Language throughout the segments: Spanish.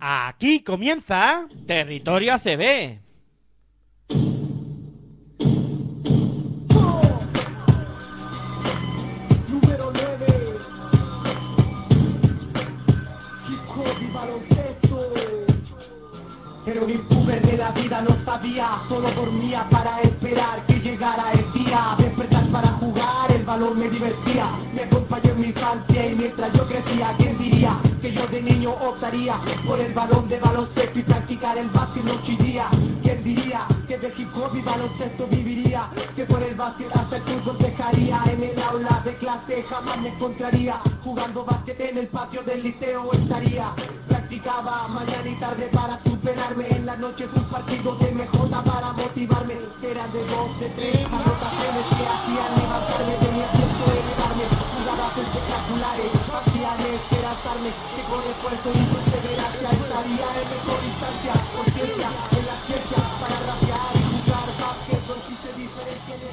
Aquí comienza Territorio ACB. Número 9 Hip hop y baloncesto Pero mi puber de la vida no sabía. Solo dormía para esperar que llegara el día. Despertar para el balón me divertía. Me acompañó en mi infancia y mientras yo crecía ¿Quién diría que yo de niño optaría Por el balón de baloncesto y practicar el básquet noche y ¿Quién diría que de hip hop y baloncesto viviría Que por el básquet hasta el fútbol dejaría. En el aula de clase jamás me encontraría. Jugando básquet en el patio del liceo estaría. Practicaba mañana y tarde para superarme. En la noche un partido de MJ para motivarme. Era de dos, de tres anotaciones que hacían levantarme Tenía tiempo de elevarme. Jugadas espectaculares, faciales, era tarde. Que con esfuerzo y perseverancia estaría en mejor instancia. Conciencia,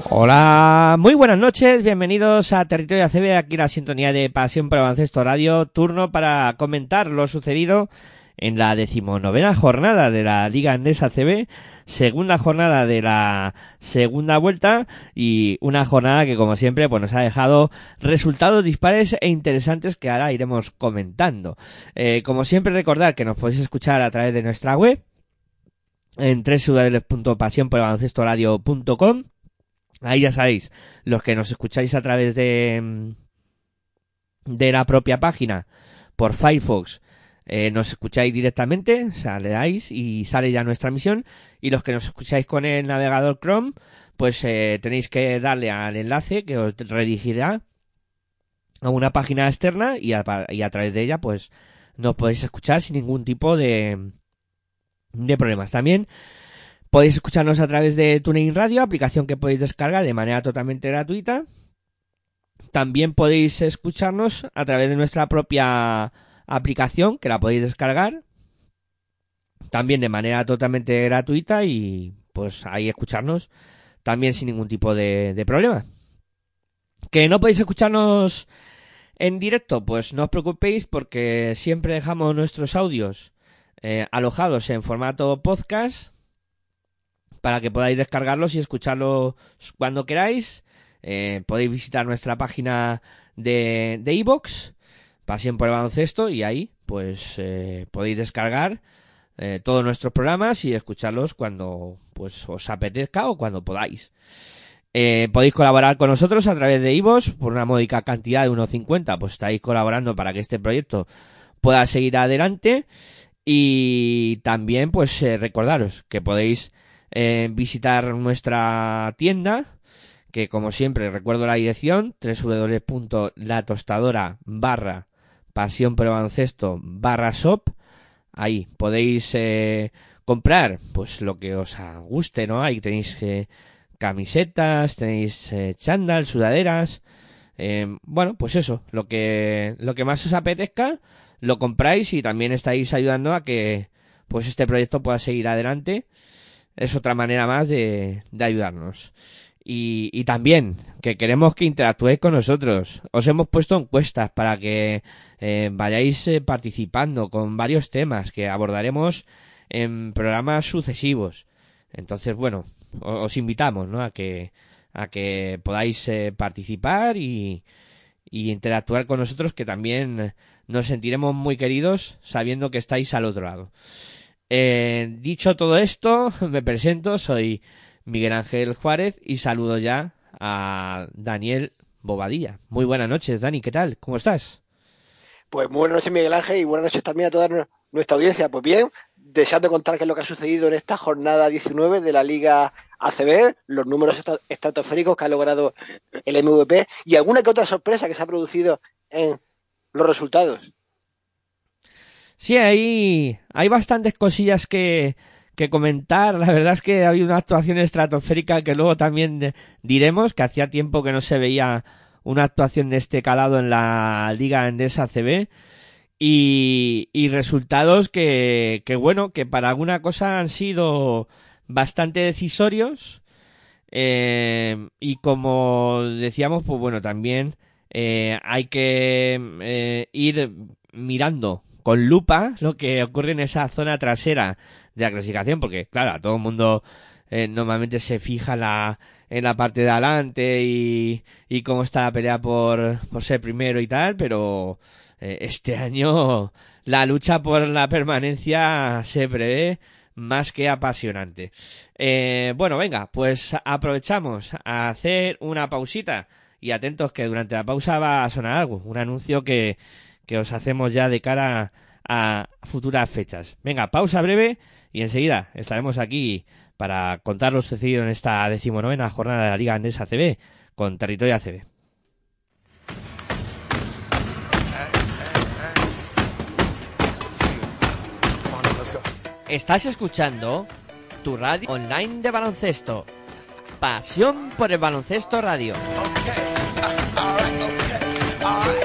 Hola, muy buenas noches, bienvenidos a Territorio ACB, aquí la sintonía de Pasión por Baloncesto Radio, turno para comentar lo sucedido en la decimonovena jornada de la Liga Andesa ACB, segunda jornada de la segunda vuelta y una jornada que como siempre pues nos ha dejado resultados dispares e interesantes que ahora iremos comentando. Eh, como siempre recordar que nos podéis escuchar a través de nuestra web en www.pasionporbaloncestoradio.com Ahí ya sabéis, los que nos escucháis a través de, de la propia página por Firefox, eh, nos escucháis directamente, o sea, le dais y sale ya nuestra emisión. Y los que nos escucháis con el navegador Chrome, pues eh, tenéis que darle al enlace que os redirigirá a una página externa y a, y a través de ella, pues nos podéis escuchar sin ningún tipo de, de problemas. También Podéis escucharnos a través de TuneIn Radio, aplicación que podéis descargar de manera totalmente gratuita. También podéis escucharnos a través de nuestra propia aplicación, que la podéis descargar. También de manera totalmente gratuita y pues ahí escucharnos también sin ningún tipo de, problema. Que no podéis escucharnos en directo, pues no os preocupéis porque siempre dejamos nuestros audios eh, alojados en formato podcast para que podáis descargarlos y escucharlos cuando queráis. Eh, podéis visitar nuestra página de de iVoox, Pasión por el Baloncesto, y ahí pues eh, podéis descargar eh, todos nuestros programas y escucharlos cuando pues os apetezca o cuando podáis. Podéis colaborar con nosotros a través de iVoox por una módica cantidad de 1,50, pues estáis colaborando para que este proyecto pueda seguir adelante. Y también, pues recordaros que podéis eh, visitar nuestra tienda, que como siempre recuerdo la dirección, www.latostadora barra pasión por baloncesto barra shop. Ahí podéis eh, comprar pues lo que os guste, ¿no? Ahí tenéis eh, camisetas, tenéis chándal, sudaderas. Bueno, pues eso, lo que, lo que más os apetezca, lo compráis y también estáis ayudando a que pues este proyecto pueda seguir adelante es otra manera más de, de ayudarnos. Y, y, también que queremos que interactuéis con nosotros. Os hemos puesto encuestas para que eh, vayáis eh, participando con varios temas que abordaremos en programas sucesivos. Entonces, bueno, os invitamos ¿no? a que a que podáis eh, participar y, y interactuar con nosotros, que también nos sentiremos muy queridos sabiendo que estáis al otro lado. Eh, dicho todo esto, me presento, soy Miguel Ángel Juárez y saludo ya a Daniel Bobadilla. Muy buenas noches, Dani, ¿qué tal? ¿Cómo estás? Pues buenas noches, Miguel Ángel, y buenas noches también a toda nuestra audiencia. Pues bien, deseando contar qué es lo que ha sucedido en esta jornada 19 de la Liga ACB, los números estratosféricos que ha logrado el MVP y alguna que otra sorpresa que se ha producido en los resultados. Sí, hay, hay bastantes cosillas que, que comentar. La verdad es que ha habido una actuación estratosférica que luego también diremos, que hacía tiempo que no se veía una actuación de este calado en la Liga Endesa CB. Y, y resultados que, que, bueno, que para alguna cosa han sido bastante decisorios. Eh, y como decíamos, pues bueno, también eh, hay que eh, ir mirando con lupa lo que ocurre en esa zona trasera de la clasificación, porque claro, a todo el mundo eh, normalmente se fija la, en la parte de adelante y, y cómo está la pelea por, por ser primero y tal, pero eh, este año la lucha por la permanencia se prevé más que apasionante. Eh, bueno, venga, pues aprovechamos a hacer una pausita y atentos que durante la pausa va a sonar algo, un anuncio que, que os hacemos ya de cara a futuras fechas. Venga, pausa breve y enseguida estaremos aquí para contar lo sucedido en esta decimonovena jornada de la Liga Andesa ACB con Territorio ACB. Estás escuchando tu radio online de baloncesto. Pasión por el baloncesto radio.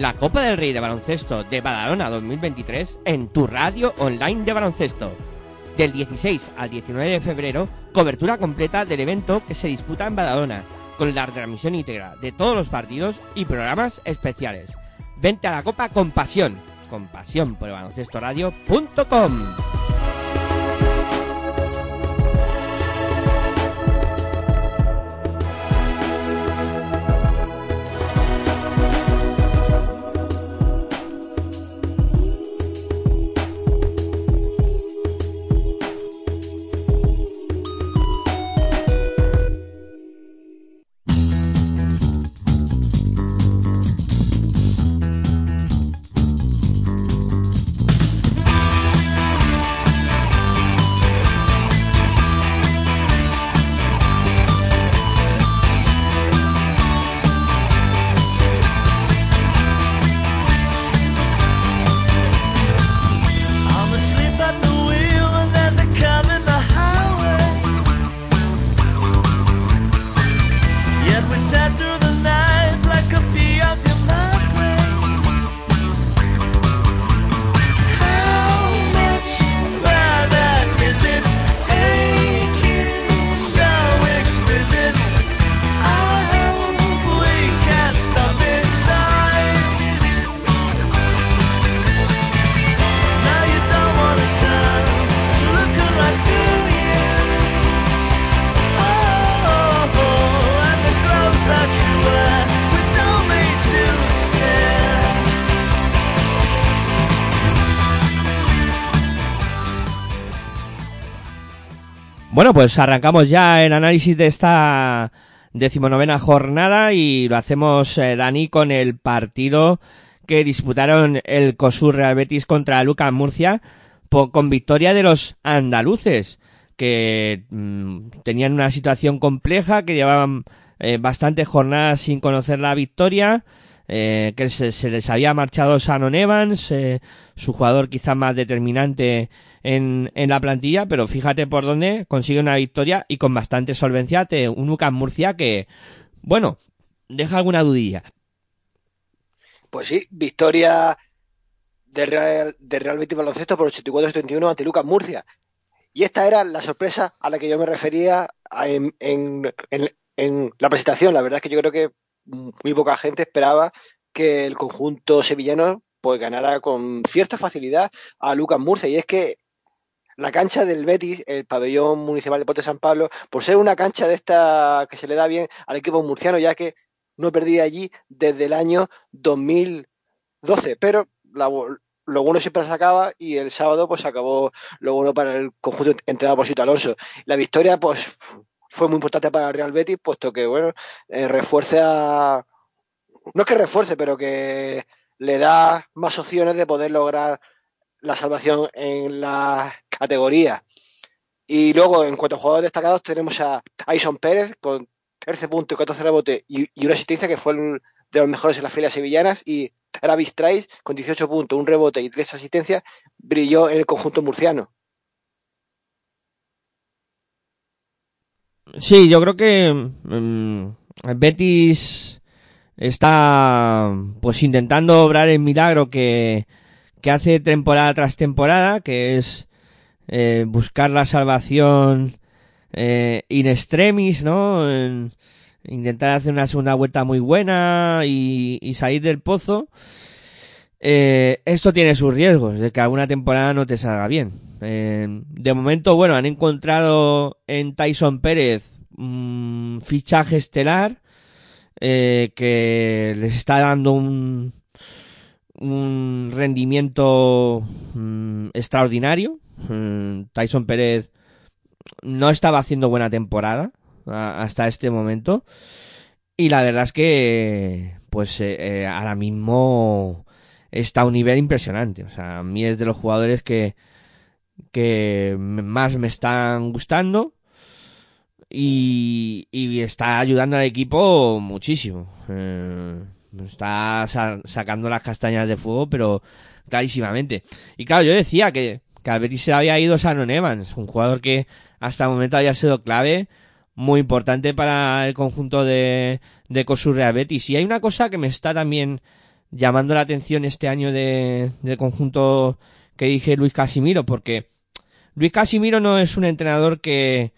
La Copa del Rey de Baloncesto de Badalona 2023 en tu radio online de baloncesto. Del 16 al 19 de febrero, cobertura completa del evento que se disputa en Badalona, con la transmisión íntegra de todos los partidos y programas especiales. Vente a la Copa con pasión, con pasión por el baloncesto Bueno, pues arrancamos ya el análisis de esta decimonovena jornada y lo hacemos, eh, Dani, con el partido que disputaron el COSUR Real Betis contra Lucas Murcia con victoria de los andaluces que mm, tenían una situación compleja, que llevaban eh, bastantes jornadas sin conocer la victoria, eh, que se, se les había marchado Shannon Evans, eh, su jugador quizá más determinante en, en la plantilla, pero fíjate por dónde consigue una victoria y con bastante solvencia ante un Lucas Murcia que, bueno, deja alguna dudilla. Pues sí, victoria de Real, de Real Betis Baloncesto por 84-71 ante Lucas Murcia. Y esta era la sorpresa a la que yo me refería en, en- en- en la presentación. La verdad es que yo creo que muy poca gente esperaba que el conjunto sevillano pues ganara con cierta facilidad a Lucas Murcia. Y es que la cancha del Betis, el pabellón municipal de Deportes San Pablo, por ser una cancha de esta que se le da bien al equipo murciano, ya que no perdía allí desde el año 2012, pero la, lo bueno siempre se acaba y el sábado pues acabó lo bueno para el conjunto entrenado por Sito Alonso. La victoria pues fue muy importante para el Real Betis, puesto que bueno, eh, refuerza, no es que refuerce, pero que le da más opciones de poder lograr la salvación en la categoría. Y luego, en cuanto a jugadores destacados, tenemos a Tyson Pérez con 13 puntos y 14 rebotes y, una asistencia que fue de los mejores en las filas sevillanas y Travis Trice con 18 puntos, un rebote y tres asistencias brilló en el conjunto murciano. Sí, yo creo que mm, Betis está pues intentando obrar el milagro que, que hace temporada tras temporada, que es eh, buscar la salvación eh, in extremis, ¿no? En- intentar hacer una segunda vuelta muy buena y, y salir del pozo. Eh, esto tiene sus riesgos de que alguna temporada no te salga bien. De momento, bueno, han encontrado en Tyson Pérez un fichaje estelar eh, que les está dando un, un rendimiento mm, extraordinario. Mm, Tyson Pérez no estaba haciendo buena temporada hasta este momento y la verdad es que pues eh, eh, ahora mismo está a un nivel impresionante. O sea, a mí es de los jugadores que, que más me están gustando y, y está ayudando al equipo muchísimo. Eh, está sa- sacando las castañas de fuego, pero clarísimamente. Y claro, yo decía que, que al Betis se había ido Shannon Evans, un jugador que hasta el momento había sido clave, muy importante para el conjunto de, de Cosu Real Betis. Y hay una cosa que me está también llamando la atención este año de, del conjunto que dije Luis Casimiro, porque Luis Casimiro no es un entrenador que,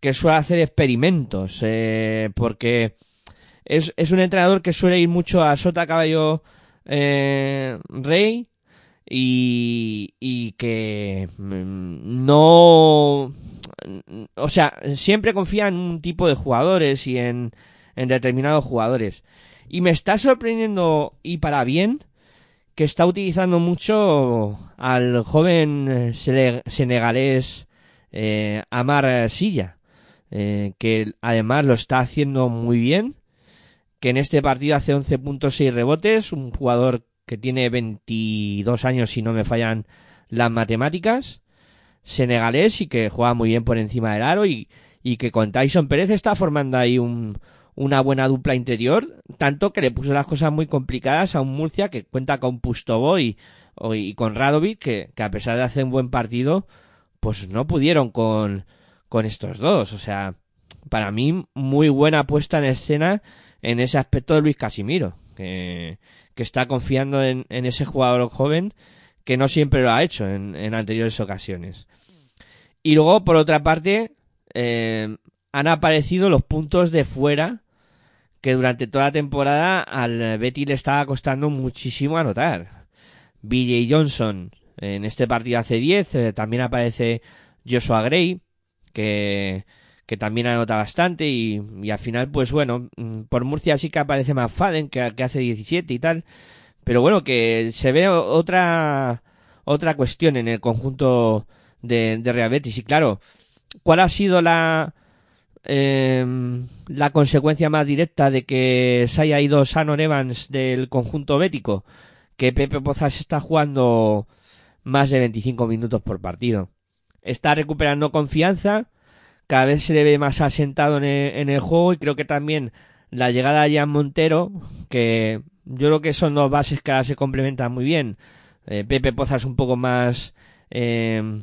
que suele hacer experimentos, eh, porque es, es un entrenador que suele ir mucho a Sota Caballo eh, Rey y, y que mm, no o sea siempre confía en un tipo de jugadores y en, en determinados jugadores. Y me está sorprendiendo y para bien que está utilizando mucho al joven eh, senegalés eh, Amar Silla eh, que además lo está haciendo muy bien que en este partido hace 11 puntos 6 rebotes, un jugador que tiene 22 años si no me fallan las matemáticas, senegalés y que juega muy bien por encima del aro y, y que con Tyson Pérez está formando ahí un, una buena dupla interior, tanto que le puso las cosas muy complicadas a un Murcia que cuenta con Pustovo y, y con Radovic que, que a pesar de hacer un buen partido, pues no pudieron con, con estos dos. O sea, para mí muy buena puesta en escena en ese aspecto de Luis Casimiro, que, que está confiando en, ese jugador joven que no siempre lo ha hecho en, en anteriores ocasiones. Y luego, por otra parte, eh, han aparecido los puntos de fuera que durante toda la temporada al Betty le estaba costando muchísimo anotar. BJ Johnson en este partido hace 10, eh, también aparece Joshua Gray, que, que también anota bastante y, y al final pues bueno, mm, por Murcia sí que aparece más Faden que, hace 17 y tal, pero bueno que se ve otra otra cuestión en el conjunto de, de Real Betis y claro, ¿cuál ha sido la eh, la consecuencia más directa de que se haya ido Shannon Evans del conjunto bético? Que Pepe Pozas está jugando más de 25 minutos por partido. Está recuperando confianza, cada vez se le ve más asentado en el, en el juego y creo que también la llegada de Jan Montero, que yo creo que son dos bases que ahora se complementan muy bien. Eh, Pepe Pozas un poco más eh,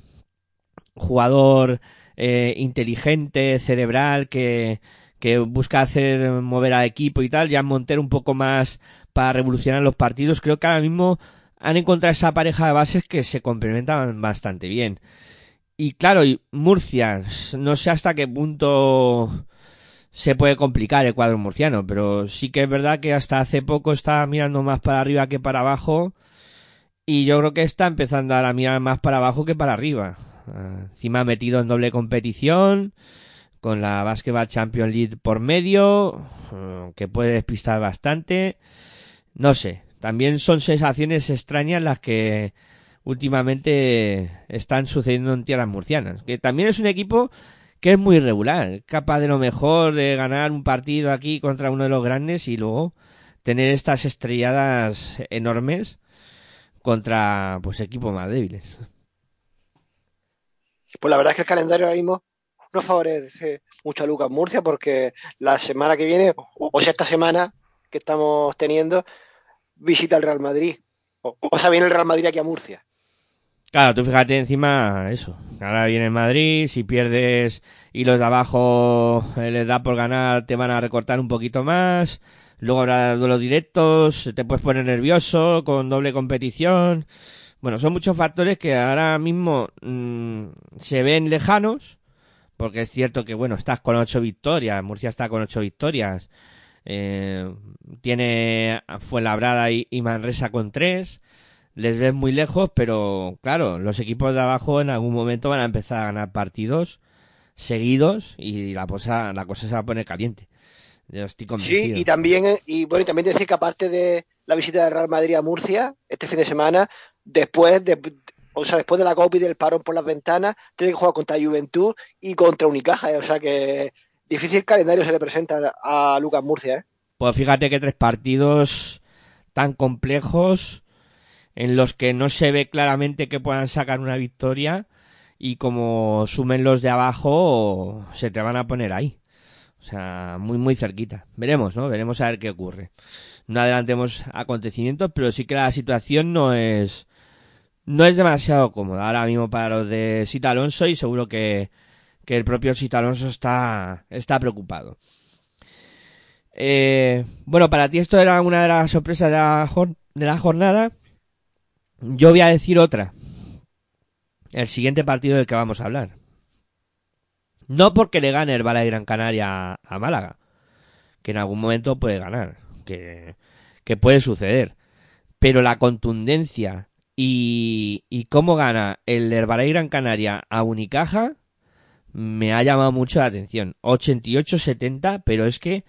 jugador eh, inteligente, cerebral, que, que busca hacer mover al equipo y tal. Jan Montero un poco más para revolucionar los partidos. Creo que ahora mismo han encontrado esa pareja de bases que se complementan bastante bien. Y claro, y Murcia, no sé hasta qué punto se puede complicar el cuadro murciano, pero sí que es verdad que hasta hace poco estaba mirando más para arriba que para abajo y yo creo que está empezando ahora a mirar más para abajo que para arriba. Encima metido en doble competición, con la Basketball Champions League por medio, que puede despistar bastante. No sé, también son sensaciones extrañas las que últimamente están sucediendo en tierras murcianas. Que también es un equipo que es muy irregular, capaz de lo mejor de ganar un partido aquí contra uno de los grandes y luego tener estas estrelladas enormes contra pues equipos más débiles. Pues la verdad es que el calendario ahora mismo no favorece mucho a Lucas Murcia porque la semana que viene, o sea, esta semana que estamos teniendo, visita el Real Madrid. O, o sea, viene el Real Madrid aquí a Murcia. Claro, tú fíjate encima eso. Ahora viene Madrid, si pierdes y los de abajo eh, les da por ganar, te van a recortar un poquito más. Luego habrá duelos directos, te puedes poner nervioso con doble competición. Bueno, son muchos factores que ahora mismo mm, se ven lejanos, porque es cierto que, bueno, estás con ocho victorias, Murcia está con ocho victorias, eh, tiene Fuenlabrada y, y Manresa con tres, les ves muy lejos, pero claro, los equipos de abajo en algún momento van a empezar a ganar partidos seguidos y la cosa, la cosa se va a poner caliente. Yo estoy Sí, convencido. y también, y bueno, y también decir que aparte de la visita del Real Madrid a Murcia este fin de semana, después de, o sea, después de la Copa y del parón por las ventanas, tiene que jugar contra Juventud y contra Unicaja, eh, o sea que difícil calendario se le presenta a Lucas Murcia, ¿eh? Pues fíjate que tres partidos tan complejos en los que no se ve claramente que puedan sacar una victoria y como sumen los de abajo se te van a poner ahí. O sea, muy muy cerquita. Veremos, ¿no? Veremos a ver qué ocurre. No adelantemos acontecimientos, pero sí que la situación no es no es demasiado cómoda ahora mismo para los de Sita Alonso y seguro que, que el propio Sita Alonso está, está preocupado. Eh, bueno, para ti esto era una de las sorpresas de la, jor- de la jornada. Yo voy a decir otra. El siguiente partido del que vamos a hablar. No porque le gane el Bala de Gran Canaria a, Málaga, que en algún momento puede ganar, que, que puede suceder. Pero la contundencia y, y cómo gana el Herbalife Gran Canaria a Unicaja me ha llamado mucho la atención. 88-70, pero es que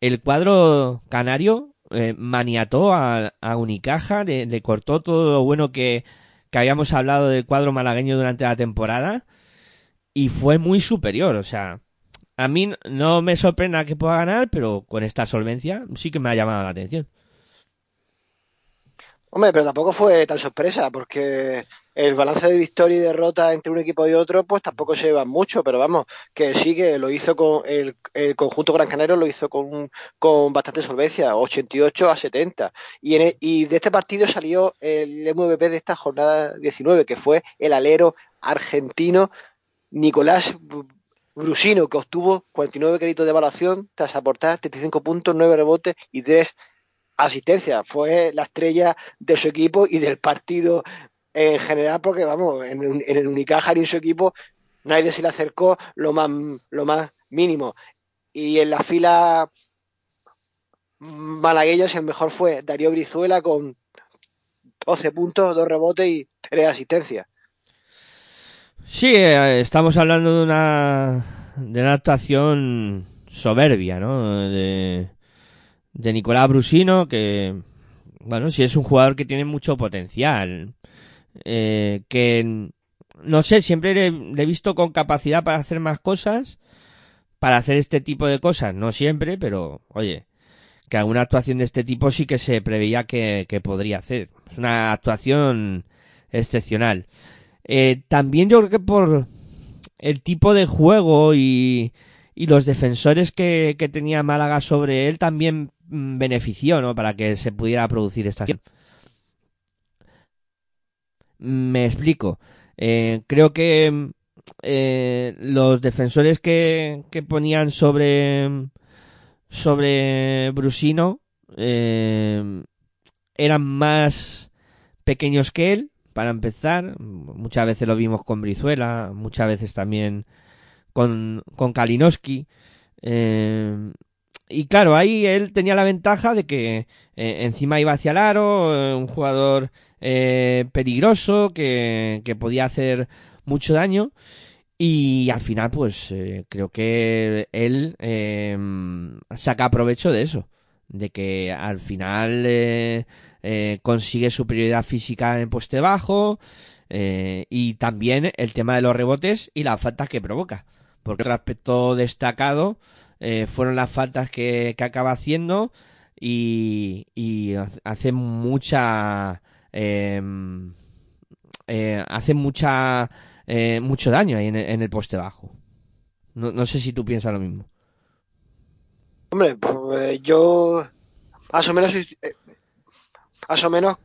el cuadro canario eh, maniató a, a Unicaja, le, le cortó todo lo bueno que, que habíamos hablado del cuadro malagueño durante la temporada y fue muy superior. O sea, a mí no me sorprenda que pueda ganar, pero con esta solvencia sí que me ha llamado la atención. Hombre, pero tampoco fue tan sorpresa, porque el balance de victoria y derrota entre un equipo y otro, pues tampoco se llevan mucho, pero vamos, que sí que lo hizo con el, conjunto Gran Canario, lo hizo con, bastante solvencia, 88 a 70. Y, en e- y de este partido salió el MVP de esta jornada 19, que fue el alero argentino Nicolás Br- Brusino, que obtuvo 49 créditos de evaluación tras aportar 35 puntos, 9 rebotes y 3 asistencia, fue la estrella de su equipo y del partido en general, porque vamos, en, el Unicaja ni en su equipo nadie se le acercó lo más, lo más mínimo. Y en la fila malagueñas el mejor fue Darío Brizuela con 12 puntos, 2 rebotes y 3 asistencias. Sí, eh, estamos hablando de una, de una actuación soberbia, ¿no? De, de Nicolás Brusino, que, bueno, sí es un jugador que tiene mucho potencial. Eh, que, no sé, siempre le, he visto con capacidad para hacer más cosas, para hacer este tipo de cosas. No siempre, pero, oye, que alguna actuación de este tipo sí que se preveía que, que podría hacer. Es una actuación excepcional. Eh, también yo creo que por el tipo de juego y, y los defensores que, que tenía Málaga sobre él también benefició, ¿no? Para que se pudiera producir esta acción. Me explico. Eh, creo que mm, eh, los defensores que, que ponían sobre sobre Brusino eh, eran más pequeños que él para empezar. Muchas veces lo vimos con Brizuela, muchas veces también con, con Kalinowski. Eh, y claro, ahí él tenía la ventaja de que eh, encima iba hacia el aro, eh, un jugador eh, peligroso que, que podía hacer mucho daño y al final pues eh, creo que él eh, saca provecho de eso, de que al final consigue superioridad física en poste bajo y también el tema de los rebotes y las faltas que provoca. Porque otro aspecto destacado eh, fueron las faltas que, que acaba haciendo y, y hace mucha eh, eh, hace mucha eh, mucho daño ahí en el, en el poste bajo. No, no sé si tú piensas lo mismo. Hombre, pues yo más o menos eh, más o menos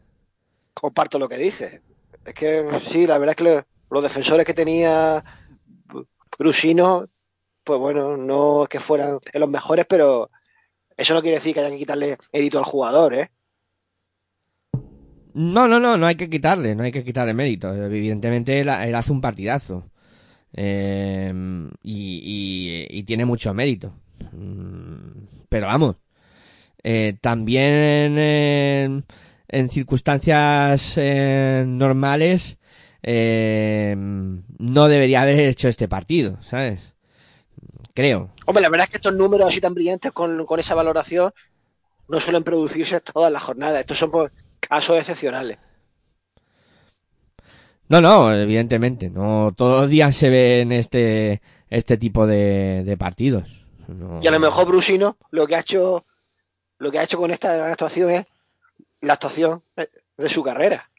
comparto lo que dices. Es que sí, la verdad es que lo- los defensores que tenía Brusino, pues bueno, no es que fueran los mejores, pero eso no quiere decir que haya que quitarle mérito al jugador, ¿eh? No, no, no, no hay que quitarle, no hay que quitarle mérito. Evidentemente él, hace un partidazo. Eh, y, tiene mucho mérito. Mm, Pero vamos, eh, también en, en circunstancias eh, normales eh, no debería haber hecho este partido, ¿sabes? Creo. Hombre, la verdad es que estos números así tan brillantes con, con esa valoración no suelen producirse todas las jornadas. Estos son pues, casos excepcionales. No, no, evidentemente, no todos los días se ven este este tipo de, de partidos. No. Y a lo mejor Brusino lo que ha hecho lo que ha hecho con esta gran actuación es la actuación de su carrera.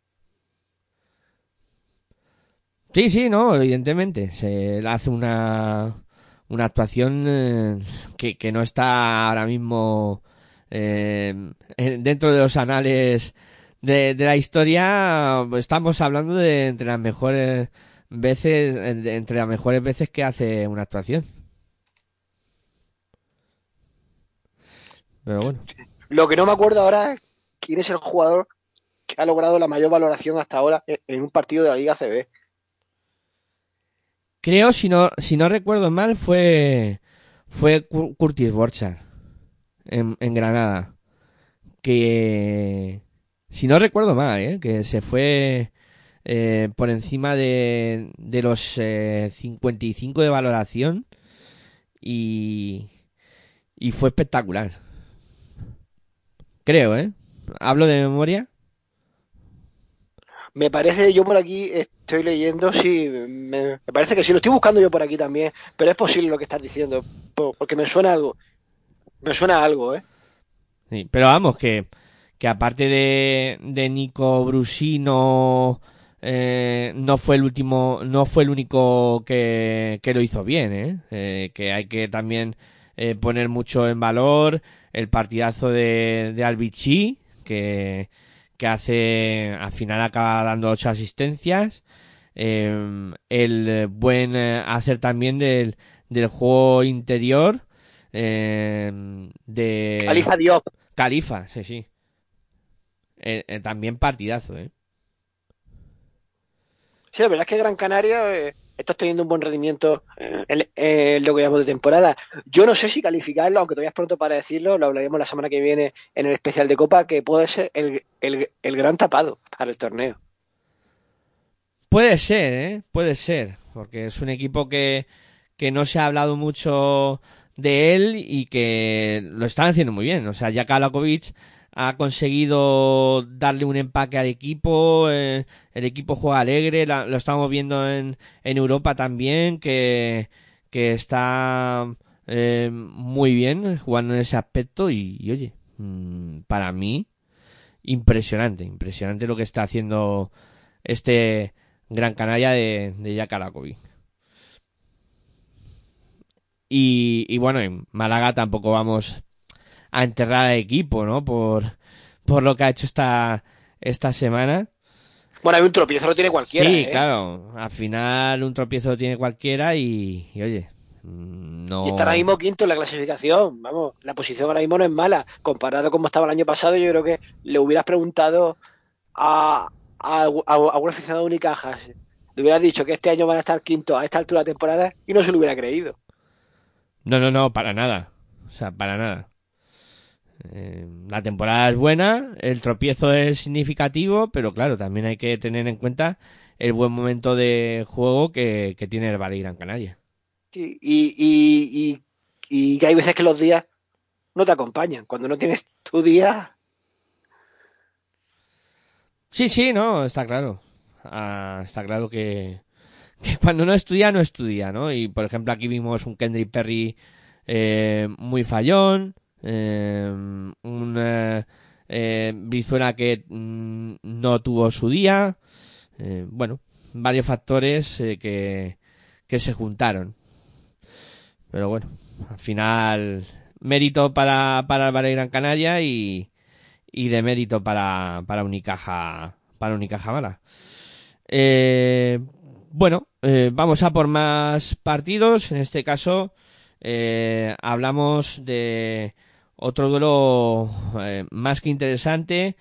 Sí, sí, no, evidentemente. Se le hace una, una actuación eh, que, que no está ahora mismo eh, en- dentro de los anales de, de la historia. Estamos hablando de entre las mejores veces, entre las mejores veces que hace una actuación. Pero bueno. Lo que no me acuerdo ahora es quién es el jugador que ha logrado la mayor valoración hasta ahora en un partido de la Liga CB. Creo, si no, si no recuerdo mal, fue, fue Cu- Curtis Borchardt en, en Granada. Que, si no recuerdo mal, ¿eh? que se fue eh, por encima de, de los eh, 55 de valoración y, y fue espectacular. Creo, ¿eh? Hablo de memoria. Me parece, yo por aquí estoy leyendo, sí, me, parece que sí, lo estoy buscando yo por aquí también, pero es posible lo que estás diciendo, po- porque me suena algo, me suena algo, ¿eh? Sí, pero vamos, que, que aparte de, de Nico Brusino, eh, no fue el último, no fue el único que, que lo hizo bien, ¿eh? Eh, que hay que también eh, poner mucho en valor el partidazo de, de que, que hace, al final acaba dando ocho asistencias, eh, el buen eh, hacer también del, del juego interior, eh, de Califa Diop, Califa, sí, sí. Eh, eh, también partidazo, ¿eh? sí, la verdad es que Gran Canaria eh, está teniendo un buen rendimiento eh, en, en lo que llamamos de temporada. Yo no sé si calificarlo, aunque todavía es pronto para decirlo, lo hablaremos la semana que viene en el especial de Copa, que puede ser el, el, el gran tapado para el torneo. Puede ser, ¿eh? Puede ser. Porque es un equipo que, que no se ha hablado mucho de él y que lo están haciendo muy bien. O sea, ya Kalakovic ha conseguido darle un empaque al equipo. eh, el equipo juega alegre. lo estamos viendo en, Europa también, que, está eh, muy bien jugando en ese aspecto. Y, oye, mm, para mí, impresionante. Impresionante lo que está haciendo este Gran Canaria de, de y bueno, en Málaga tampoco vamos a enterrar al equipo, ¿no? Por, por lo que ha hecho esta, esta semana. Bueno, hay un tropiezo, lo tiene cualquiera, sí, ¿eh? claro. Al final un tropiezo lo tiene cualquiera y, y oye, mm, no. Y está ahora mismo quinto en la clasificación. Vamos, la posición ahora mismo no es mala. Comparado con cómo estaba el año pasado, yo creo que le hubieras preguntado a, a, a, a un aficionado de Unicajas, le hubieras dicho que este año van a estar quinto a esta altura de temporada y no se lo hubiera creído. No, no, no, para nada. O sea, para nada. Eh, la temporada es buena, el tropiezo es significativo, pero claro, también hay que tener en cuenta el buen momento de juego que, que tiene el Valle Gran Canaria. Y, y, y, y- y que hay veces que los días no te acompañan. Cuando no tienes tu día, Sí, sí, no, está claro. Ah, está claro que, que cuando no estudia, no estudia, ¿no? Y por ejemplo, aquí vimos un Kendrick Perry eh, muy fallón, eh, un eh, eh, Brizuela que mm, no tuvo su día, eh, bueno, varios factores eh, que, que se juntaron. Pero bueno, al final, mérito para, para el Valle Gran Canaria y, y de mérito para, para Unicaja, para Unicaja Mala. Eh, bueno, vamos a por más partidos. En este caso, eh, hablamos de otro duelo eh, más que interesante.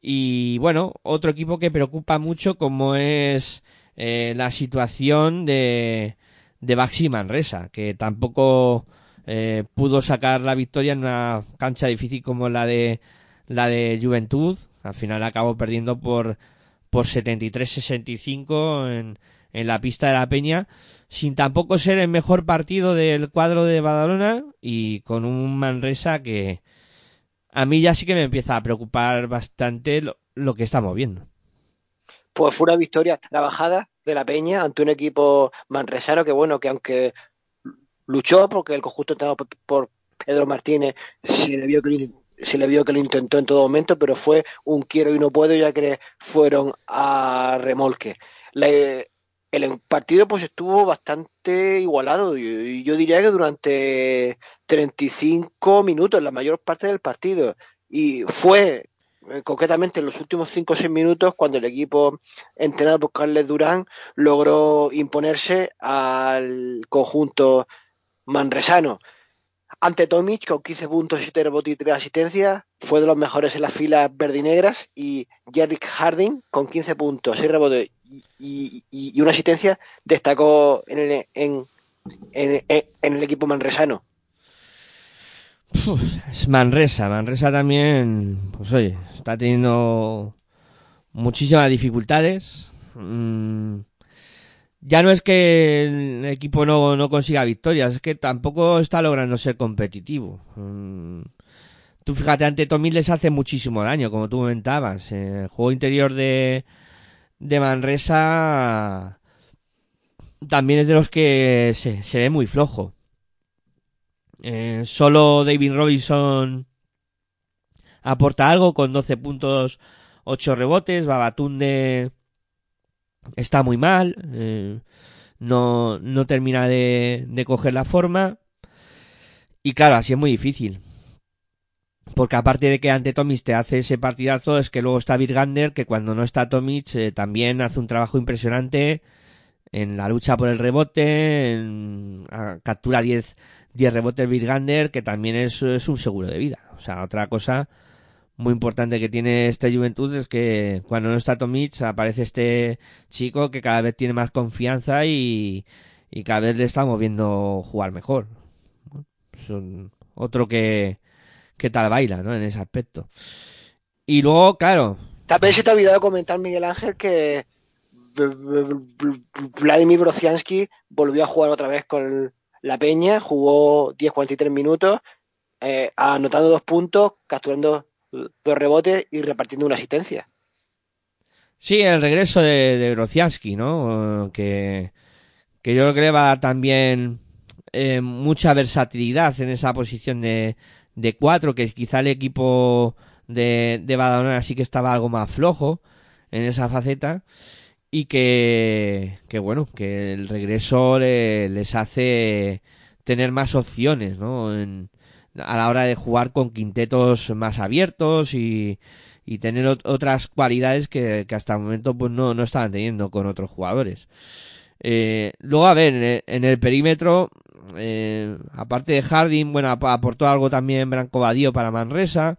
Y bueno, otro equipo que preocupa mucho como es eh, la situación de, de Baxi Manresa, que tampoco eh, pudo sacar la victoria en una cancha difícil como la de la de Juventud. Al final acabó perdiendo por, por 73-65 en, en la pista de la Peña, sin tampoco ser el mejor partido del cuadro de Badalona y con un Manresa que a mí ya sí que me empieza a preocupar bastante lo, que estamos viendo. pues fue una victoria trabajada de la Peña ante un equipo manresano que, bueno, que aunque luchó, porque el conjunto entrenado por, Pedro Martínez se le vio que le lo intentó en todo momento, pero fue un quiero y no puedo, ya que fueron a remolque. El partido pues estuvo bastante igualado y y yo diría que durante 35 minutos, la mayor parte del partido. Y fue eh, concretamente en los últimos 5 o 6 minutos cuando el equipo entrenado por Carles Durán logró imponerse al conjunto manresano. Ante Tomic, con 15 puntos, 7 rebotes y 3 asistencias, fue de los mejores en las filas verdinegras. Y Jerrick Harding, con 15 puntos, 6 rebotes y, y- una asistencia, destacó en el, en, en- en- el equipo manresano. Uf, es Manresa, Manresa también, pues oye, está teniendo muchísimas dificultades. Mm, ya no es que el equipo no, no consiga victorias, es que tampoco está logrando ser competitivo. Mm, tú fíjate, ante Tomil les hace muchísimo daño, como tú comentabas. El juego interior de, de Manresa también es de los que se, se ve muy flojo. Eh, solo David Robinson aporta algo con 12 puntos, 8 rebotes. Babatunde está muy mal. eh, no, no termina de, de coger la forma. Y claro, así es muy difícil. Porque aparte de que ante Tomic te hace ese partidazo, es que luego está Virgander, que cuando no está Tomic eh, también hace un trabajo impresionante en la lucha por el rebote, en, a- captura 10 10 rebotes Virgander, que también es, es un seguro de vida. O sea, otra cosa muy importante que tiene esta juventud es que cuando no está Tomic aparece este chico que cada vez tiene más confianza y, y cada vez le estamos viendo jugar mejor. Son otro que, que tal baila, ¿no? En ese aspecto. Y luego, claro, También se te ha olvidado comentar, Miguel Ángel, que Vladimir Brociansky volvió a jugar otra vez con la Peña, jugó 10-43 minutos, eh, anotando dos puntos, capturando dos rebotes y repartiendo una asistencia. Sí, el regreso de, de Grociansky, ¿no? Que, que yo creo que le va a dar también eh, mucha versatilidad en esa posición de, de cuatro, que quizá el equipo de, de Badalona sí que estaba algo más flojo en esa faceta y que, que bueno, que el regreso le- les hace tener más opciones, ¿no? En- a la hora de jugar con quintetos más abiertos y, y tener ot- otras cualidades que, que hasta el momento pues no, no estaban teniendo con otros jugadores. Eh, luego, a ver, en el, perímetro, eh, aparte de Harding, bueno, ap- aportó algo también Branco Badío para Manresa,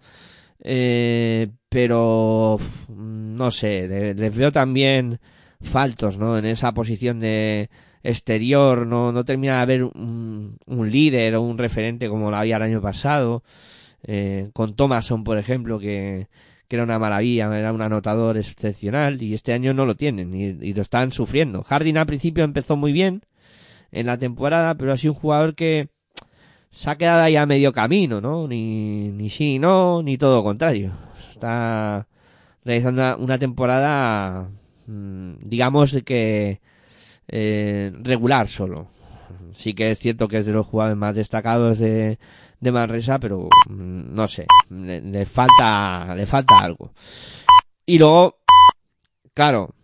eh, pero no sé, le- les veo también faltos, ¿no? En esa posición de exterior, no, no termina de haber un, líder o un referente como lo había el año pasado, eh, con Thomason, por ejemplo, que, que era una maravilla, era un anotador excepcional y este año no lo tienen y, lo están sufriendo. Harding al principio empezó muy bien en la temporada, pero ha sido un jugador que se ha quedado ahí a medio camino, ¿no? Ni, ni sí no, ni todo lo contrario. Está realizando una, temporada, mm, digamos, que eh, regular solo. Sí que es cierto que es de los jugadores más destacados de, de Manresa, pero mm, no sé, le, falta, le falta algo. Y luego, claro,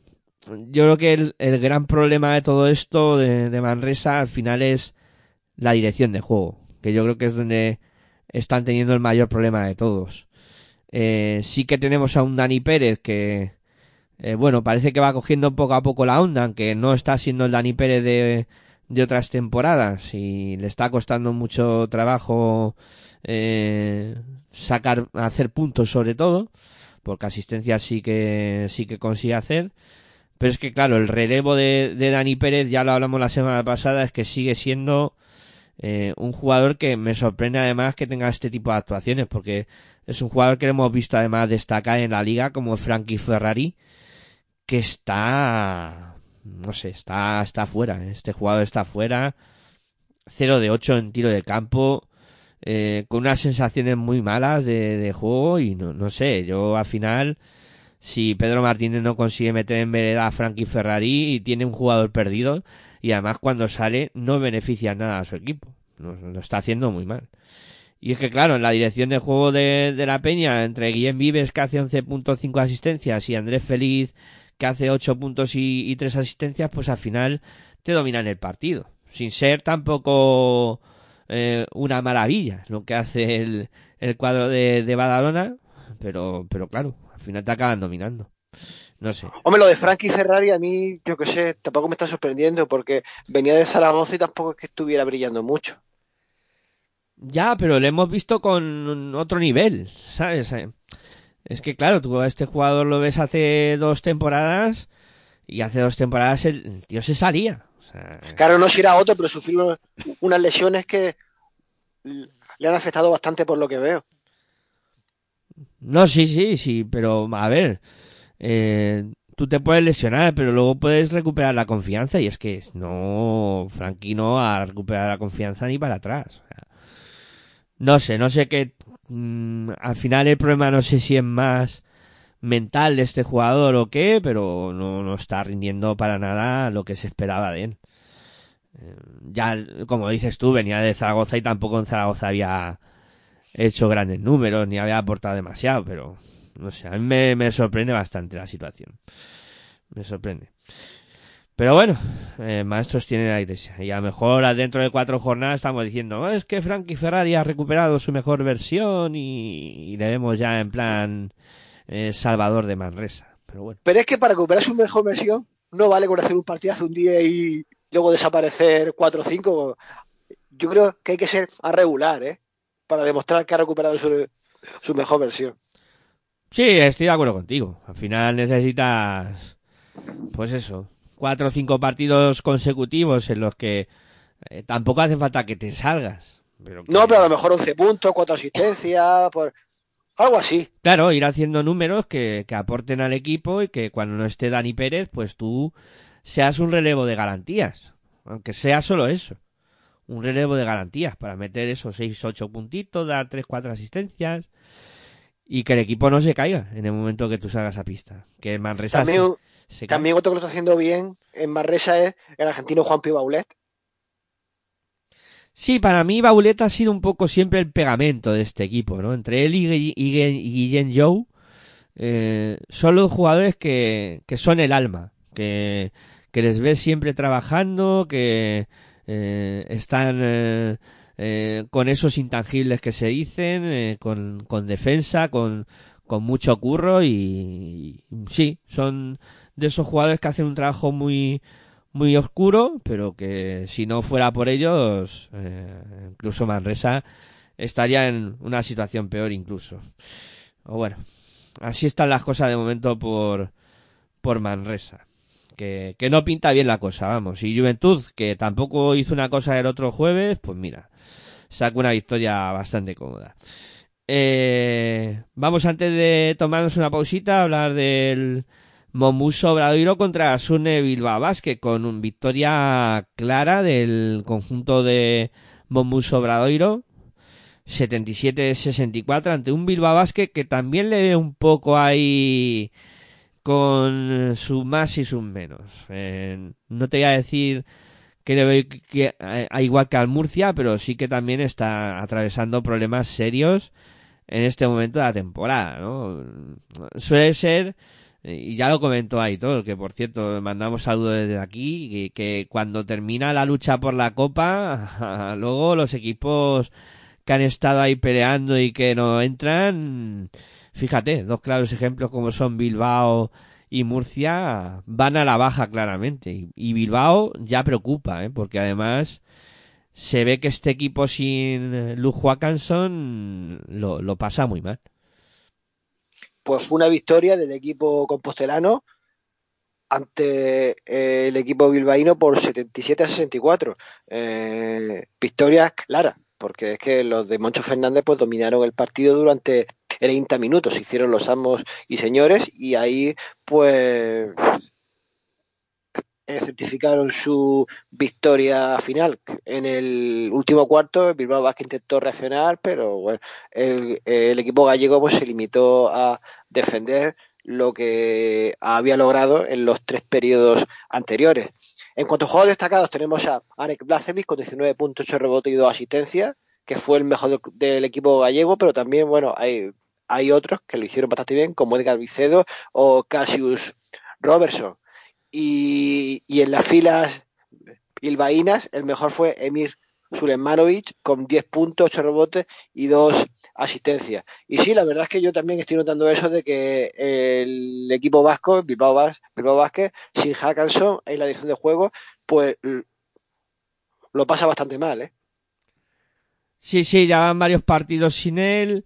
yo creo que el, el gran problema de todo esto de, de Manresa al final es la dirección de juego, que yo creo que es donde están teniendo el mayor problema de todos. Eh, sí que tenemos a un Dani Pérez que, eh, bueno, parece que va cogiendo poco a poco la onda, aunque no está siendo el Dani Pérez de, de otras temporadas y le está costando mucho trabajo eh, sacar, hacer puntos sobre todo, porque asistencia sí que, sí que consigue hacer. Pero es que, claro, el relevo de, Dani Pérez, ya lo hablamos la semana pasada, es que sigue siendo eh, un jugador que me sorprende además que tenga este tipo de actuaciones, porque es un jugador que hemos visto además destacar en la liga como Frankie Ferrari, que está, no sé, está, está fuera. Este jugador está fuera. 0 de 8 en tiro de campo, eh, con unas sensaciones muy malas de, juego y no, no sé, yo al final si Pedro Martínez no consigue meter en vereda a Frankie Ferrari y tiene un jugador perdido y además cuando sale no beneficia nada a su equipo. Lo, lo está haciendo muy mal. Y es que claro, en la dirección de juego de, de la Peña, entre Guillem Vives que hace 11.5 asistencias y Andrés Feliz que hace 8 puntos y, y 3 asistencias, pues al final te dominan el partido. Sin ser tampoco eh, una maravilla lo que hace el, el cuadro de, de Badalona, pero, pero claro, al final te acaban dominando. No sé. Hombre, lo de Frankie Ferrari a mí, yo que sé, tampoco me está sorprendiendo porque venía de Zaragoza y tampoco es que estuviera brillando mucho. Ya, pero lo hemos visto con otro nivel, ¿sabes? Es que claro, tú a este jugador lo ves hace dos temporadas y hace dos temporadas el, tío se salía. O sea, Claro, no si era otro, pero sufrió unas lesiones que le han afectado bastante por lo que veo. No, sí, sí, sí, pero a ver, eh, tú te puedes lesionar, pero luego puedes recuperar la confianza y es que no, Frankie no ha recuperado la confianza ni para atrás. O sea, no sé, no sé qué, mm, al final el problema no sé si es más mental de este jugador o qué, pero no, no está rindiendo para nada lo que se esperaba de él. Eh, ya, como dices tú, venía de Zaragoza y tampoco en Zaragoza había hecho grandes números ni había aportado demasiado, pero no sé, a mí me, me sorprende bastante la situación. Me sorprende. Pero bueno, eh, maestros tienen la iglesia. Y a lo mejor dentro de cuatro jornadas estamos diciendo, "Oh, es que Frankie Ferrari ha recuperado su mejor versión y, y le vemos ya en plan eh, Salvador de Manresa. Pero bueno. Pero es que para recuperar su mejor versión no vale con hacer un partidazo un día y luego desaparecer 4 o 5. Yo creo que hay que ser a regular, ¿eh? Para demostrar que ha recuperado su, su mejor versión. Sí, estoy de acuerdo contigo. Al final necesitas, pues eso, cuatro o cinco partidos consecutivos en los que eh, tampoco hace falta que te salgas. Pero que- No, pero a lo mejor 11 puntos, 4 asistencias, por... algo así. Claro, ir haciendo números que, que aporten al equipo y que cuando no esté Dani Pérez, pues tú seas un relevo de garantías. Aunque sea solo eso. Un relevo de garantías para meter esos 6, 8 puntitos, dar 3, 4 asistencias y que el equipo no se caiga en el momento que tú salgas a pista. Que Manresa También, se, también otro que lo está haciendo bien en Marresa es el argentino Juan Pi Baulet. Sí, para mí Bauleta ha sido un poco siempre el pegamento de este equipo, ¿no? Entre él y, Gui- y, Gui- y Guillén Jou eh, son los jugadores que, que son el alma, que, que les ves siempre trabajando, que eh, están eh, eh, con esos intangibles que se dicen, eh, con, con defensa, con, con mucho curro y, y sí, son de esos jugadores que hacen un trabajo muy muy oscuro, pero que si no fuera por ellos, eh, incluso Manresa estaría en una situación peor incluso. O bueno, así están las cosas de momento por, por Manresa. Que, que no pinta bien la cosa, vamos. Y Juventud, que tampoco hizo una cosa el otro jueves, pues mira, saca una victoria bastante cómoda. Eh, vamos antes de tomarnos una pausita a hablar del Mombus Obradoiro contra Sune Bilbao Basket con una victoria clara del conjunto de Mombus Obradoiro 77-64 ante un Bilbao Basket que también le ve un poco ahí con sus más y sus menos. Eh, no te voy a decir que le veo que, a igual que al Murcia, pero sí que también está atravesando problemas serios en este momento de la temporada. Suele ser, y ya lo comentó Aitor, que por cierto, mandamos saludos desde aquí, que, que cuando termina la lucha por la Copa, luego los equipos que han estado ahí peleando y que no entran, fíjate, dos claros ejemplos como son Bilbao y Murcia van a la baja claramente. Y, Bilbao ya preocupa, ¿eh? porque además se ve que este equipo sin Luke Watkinson lo, lo pasa muy mal. Pues fue una victoria del equipo compostelano ante eh, el equipo bilbaíno por 77 a 64. Eh, victorias claras, porque es que los de Moncho Fernández pues dominaron el partido durante 30 minutos, hicieron los amos y señores y ahí pues eh, certificaron su victoria final. En el último cuarto, el Bilbao Basket intentó reaccionar, pero bueno, el, equipo gallego pues, se limitó a defender lo que había logrado en los tres periodos anteriores. En cuanto a juegos destacados, tenemos a Arek Blazevic con 19.8 rebotes y 2 asistencias, que fue el mejor del, del equipo gallego, pero también, bueno, hay, hay otros que lo hicieron bastante bien, como Edgar Vicedo o Cassius Robertson. Y, en las filas bilbaínas, el mejor fue Emir Sulemanovic con 10 puntos, 8 rebotes y 2 asistencias. Y sí, la verdad es que yo también estoy notando eso de que el equipo vasco, Bilbao, Basket, sin Hackanson en la edición de juego, pues lo pasa bastante mal, ¿eh? Sí, sí, ya van varios partidos sin él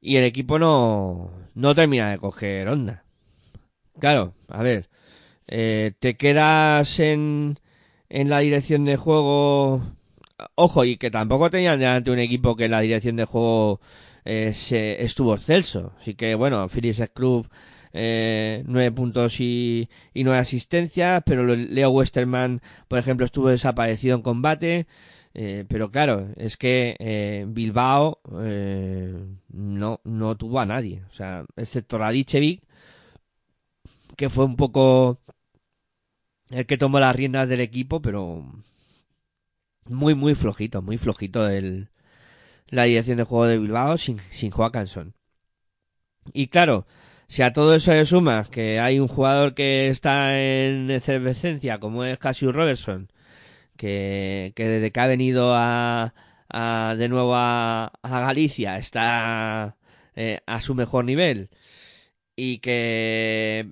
y el equipo no, no termina de coger onda. Claro, a ver, eh, te quedas en, en la dirección de juego ojo, y que tampoco tenían delante un equipo que en la dirección de juego eh, se, estuvo excelso. Así que, bueno, Phillips Club, eh, nueve puntos y, y nueve asistencias, pero Leo Westerman, por ejemplo, estuvo desaparecido en combate. Eh, pero claro, es que eh, Bilbao no, no tuvo a nadie, o sea, excepto Radicevic, que fue un poco el que tomó las riendas del equipo, pero muy, muy flojito, muy flojito el, la dirección de juego de Bilbao sin, sin. Y claro, si a todo eso le sumas que hay un jugador que está en efervescencia, como es Cassius Robertson, que, que desde que ha venido a, a de nuevo a, a Galicia está eh, a su mejor nivel, y que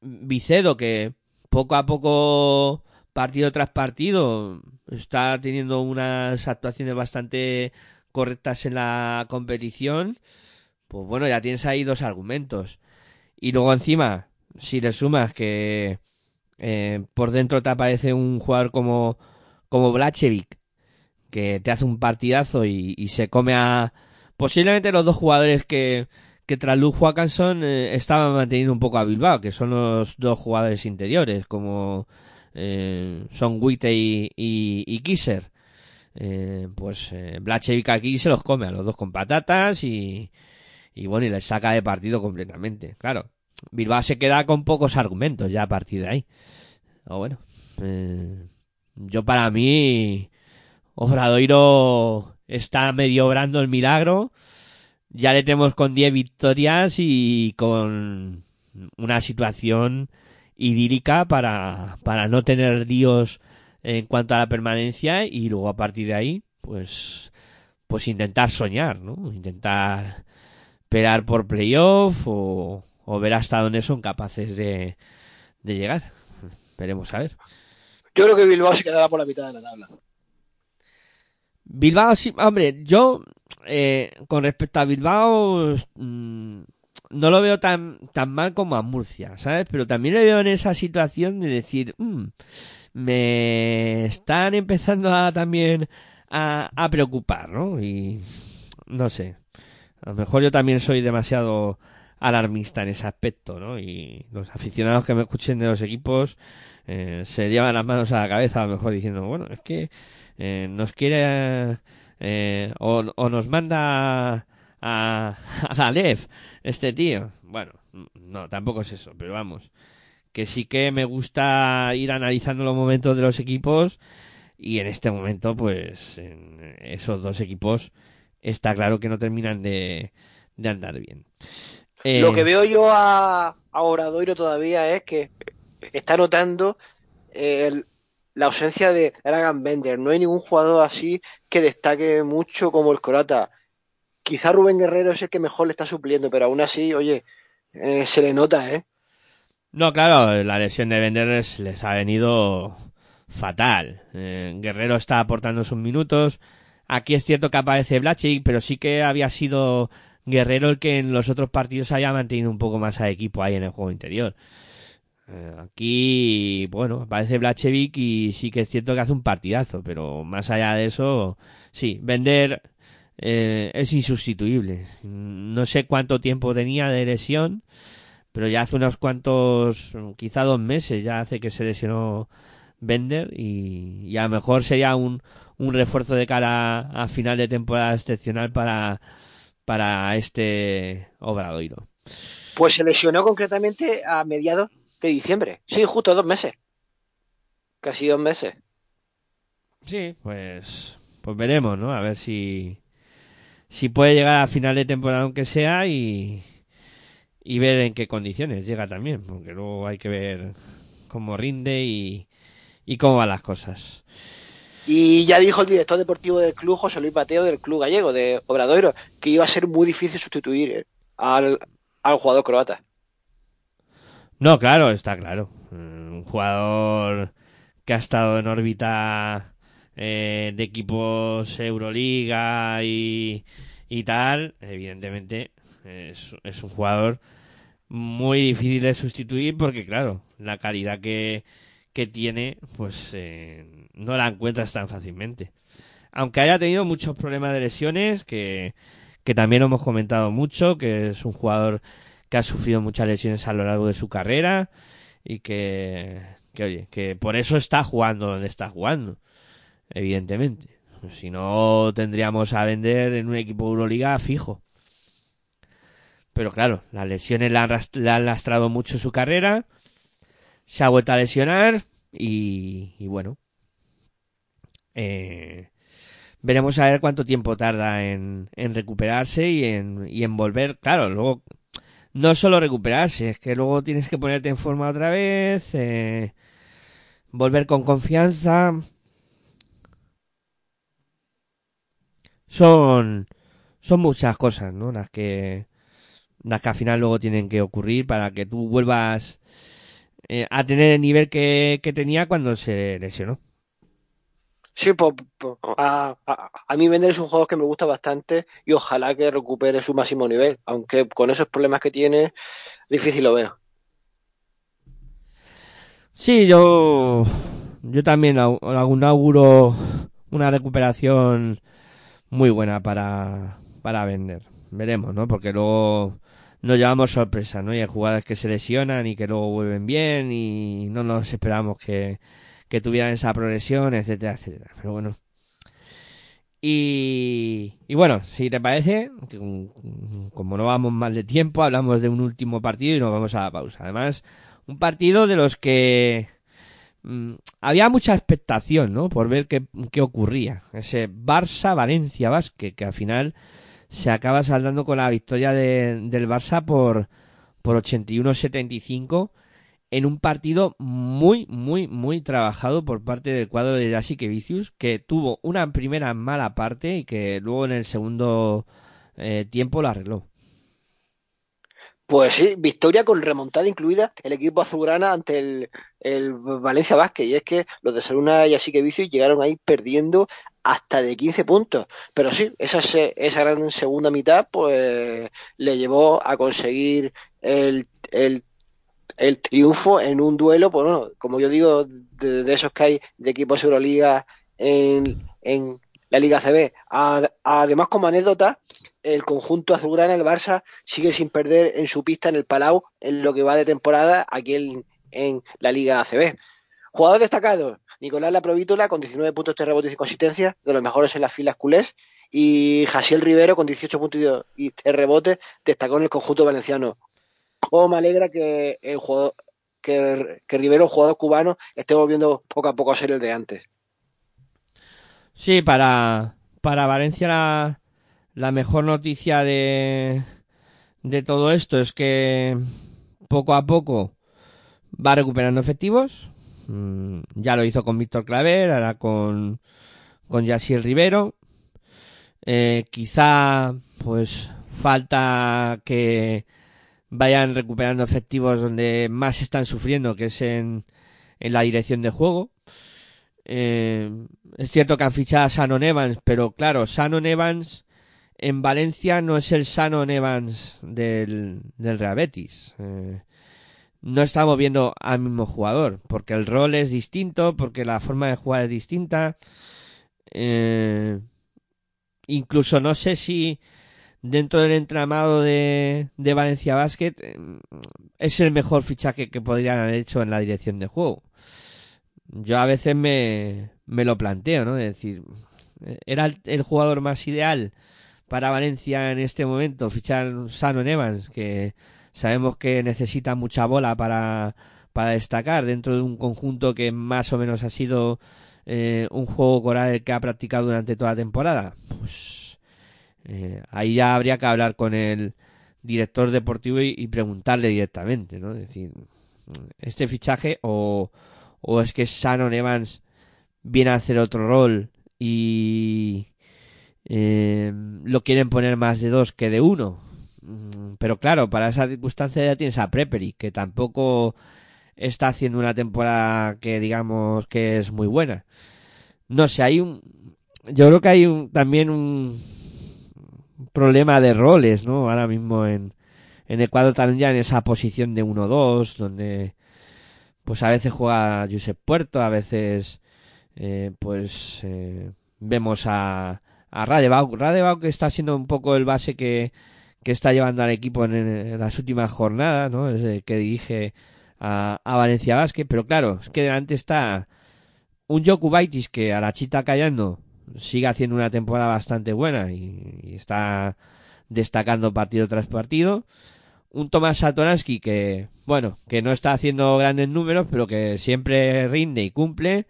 Vicedo, que poco a poco partido tras partido está teniendo unas actuaciones bastante correctas en la competición, pues bueno, ya tienes ahí dos argumentos. Y luego encima, si le sumas que eh, por dentro te aparece un jugador como, como Blachevic, que te hace un partidazo y, y, se come a posiblemente los dos jugadores que, que tras Luke Joaquinson eh, estaban manteniendo un poco a Bilbao, que son los dos jugadores interiores, como eh, son Witte y, y, Kisser. Eh, pues eh, Blachevic aquí se los come a los dos con patatas y, y bueno, y les saca de partido completamente. Claro, Bilbao se queda con pocos argumentos ya a partir de ahí. O bueno, eh, yo para mí, Obradoiro está medio obrando el milagro. Ya le tenemos con 10 victorias y con una situación idílica para, para no tener líos en cuanto a la permanencia y luego a partir de ahí, pues, pues intentar soñar, ¿no? Intentar pelear por playoff o, o ver hasta dónde son capaces de, de llegar. Veremos a ver. Yo creo que Bilbao se quedará por la mitad de la tabla. Bilbao, sí, hombre, yo, eh, con respecto a Bilbao, mmm, no lo veo tan, tan mal como a Murcia, ¿sabes? Pero también le veo en esa situación de decir, mmm, me están empezando a también a, a preocupar, ¿no? Y no sé. A lo mejor yo también soy demasiado alarmista en ese aspecto, ¿no? Y los aficionados que me escuchen de los equipos eh, se llevan las manos a la cabeza, a lo mejor diciendo, bueno, es que eh, nos quiere eh, o, nos manda a, a la este tío. Bueno, no, tampoco es eso, pero vamos, que sí que me gusta ir analizando los momentos de los equipos y en este momento, pues, en esos dos equipos está claro que no terminan de, de andar bien. Eh, Lo que veo yo a, a todavía es que está notando el- la ausencia de Dragan Bender. No hay ningún jugador así que destaque mucho como el Corata. Quizá Rubén Guerrero es el que mejor le está supliendo, pero aún así, oye, eh, se le nota, ¿eh? No, claro, la lesión de Bender les, ha venido fatal. Eh, Guerrero está aportando sus minutos. Aquí es cierto que aparece Blachik, pero sí que había sido Guerrero el que en los otros partidos haya mantenido un poco más a equipo ahí en el juego interior. Eh, aquí, bueno, aparece Blachevic y sí que es cierto que hace un partidazo, pero más allá de eso, sí, Bender eh, es insustituible. No sé cuánto tiempo tenía de lesión, pero ya hace unos cuantos, quizá dos meses, ya hace que se lesionó Bender y, y a lo mejor sería un, un refuerzo de cara a final de temporada excepcional para, para este Obradoiro. Pues se lesionó concretamente a mediados de diciembre. Sí, justo dos meses. Casi dos meses. Sí, pues, pues veremos, ¿no? A ver si, si puede llegar a final de temporada aunque sea y, y ver en qué condiciones llega también, porque luego hay que ver cómo rinde y, y cómo van las cosas. Y ya dijo el director deportivo del club, José Luis Mateo, del club gallego, de Obradoiro, que iba a ser muy difícil sustituir eh, al, al jugador croata. No, claro, está claro. Un jugador que ha estado en órbita eh, de equipos Euroliga y, y tal, evidentemente es, es un jugador muy difícil de sustituir porque, claro, la calidad que, que tiene, pues eh, no la encuentras tan fácilmente. Aunque haya tenido muchos problemas de lesiones, que, que también hemos comentado mucho, que es un jugador que ha sufrido muchas lesiones a lo largo de su carrera y que, que oye, que por eso está jugando donde está jugando, evidentemente. Si no, tendríamos a vender en un equipo de Euroliga fijo. Pero claro, las lesiones le han, le lastrado mucho su carrera, se ha vuelto a lesionar y, y bueno, eh, veremos a ver cuánto tiempo tarda en, en recuperarse y en, y en volver. Claro, luego no solo recuperarse, es que luego tienes que ponerte en forma otra vez, eh, volver con confianza. Son, son muchas cosas, ¿no? Las que, las que al final luego tienen que ocurrir para que tú vuelvas eh, a tener el nivel que, que tenía cuando se lesionó. Sí, pues, pues, a, a, a mí Bender es un jugador que me gusta bastante y ojalá que recupere su máximo nivel, aunque con esos problemas que tiene, difícil lo veo. Sí, yo, yo también auguro una recuperación muy buena para, para vender. Veremos, ¿no? Porque luego nos llevamos sorpresa, ¿no? Y hay jugadores que se lesionan y que luego vuelven bien y no nos esperamos que, que tuvieran esa progresión, etcétera, etcétera. Pero bueno. Y, bueno, si te parece, como- no vamos mal de tiempo, hablamos de un último partido y nos vamos a la pausa. Además, un partido de los que mm, había mucha expectación, ¿no? Por ver qué, qué ocurría. Ese Barça-Valencia Basket, que al final se acaba saldando con la victoria de- del Barça por, por 81-75 en un partido muy, muy, muy trabajado por parte del cuadro de Jasique Vicius, que tuvo una primera mala parte y que luego en el segundo eh, tiempo lo arregló. Pues sí, victoria con remontada incluida el equipo azulgrana ante el, el Valencia Basket. Y es que los de Saluna y así que Vicios llegaron ahí perdiendo hasta de 15 puntos. Pero sí, esa, esa gran segunda mitad pues le llevó a conseguir el, el, el triunfo en un duelo, pues bueno, como yo digo, de, esos que hay de equipos Euroliga en, en, la Liga CB. Además, como anécdota, el conjunto azulgrana, el Barça, sigue sin perder en su pista en el Palau en lo que va de temporada aquí en, en la Liga ACB. Jugadores destacados, Nicolás Laprovítola con 19 puntos de rebote y consistencia, de los mejores en las filas culés, y Jasiel Rivero con 18 puntos y de rebote, destacó en el conjunto valenciano. Cómo me alegra que el jugador, que, que Rivero, jugador cubano, esté volviendo poco a poco a ser el de antes. Sí, para, para Valencia la, la mejor noticia de, de todo esto es que poco a poco va recuperando efectivos. Mm, Ya lo hizo con Víctor Claver, ahora con, con Yasiel Rivero. Eh, quizá pues falta que vayan recuperando efectivos donde más están sufriendo, que es en, en la dirección de juego. Eh, es cierto que han fichado a Shannon Evans, pero claro, Shannon Evans en Valencia no es el Shannon Evans del, del Real Betis. Eh, no estamos viendo al mismo jugador, porque el rol es distinto, porque la forma de jugar es distinta. Eh, incluso no sé si dentro del entramado de, Valencia Basket eh, es el mejor fichaje que podrían haber hecho en la dirección de juego. Yo a veces me, me lo planteo, ¿no? Es decir, ¿era el, el jugador más ideal para Valencia en este momento fichar un Shannon Evans, que sabemos que necesita mucha bola para, para destacar dentro de un conjunto que más o menos ha sido eh, un juego coral que ha practicado durante toda la temporada? Pues eh, ahí ya habría que hablar con el director deportivo y, preguntarle directamente, ¿no? Decir, este fichaje o, o es que Shannon Evans viene a hacer otro rol y eh, lo quieren poner más de dos que de uno. Mm, Pero claro, para esa circunstancia ya tienes a Preperi, que tampoco está haciendo una temporada que digamos que es muy buena. No sé, hay un... Yo creo que hay un, también un problema de roles, ¿no? Ahora mismo en, en el cuadro también ya en esa posición de 1-2, donde pues a veces juega Josep Puerto, a veces eh, pues eh, vemos a, a. Radebauk que está siendo un poco el base que, que está llevando al equipo en, las últimas jornadas, ¿no? Es el que dirige a, a Valencia Basket, pero claro, es que delante está un Jokubaitis que a la chita callando sigue haciendo una temporada bastante buena y, está destacando partido tras partido. Un Tomás Satoransky que, bueno, que no está haciendo grandes números, pero que siempre rinde y cumple.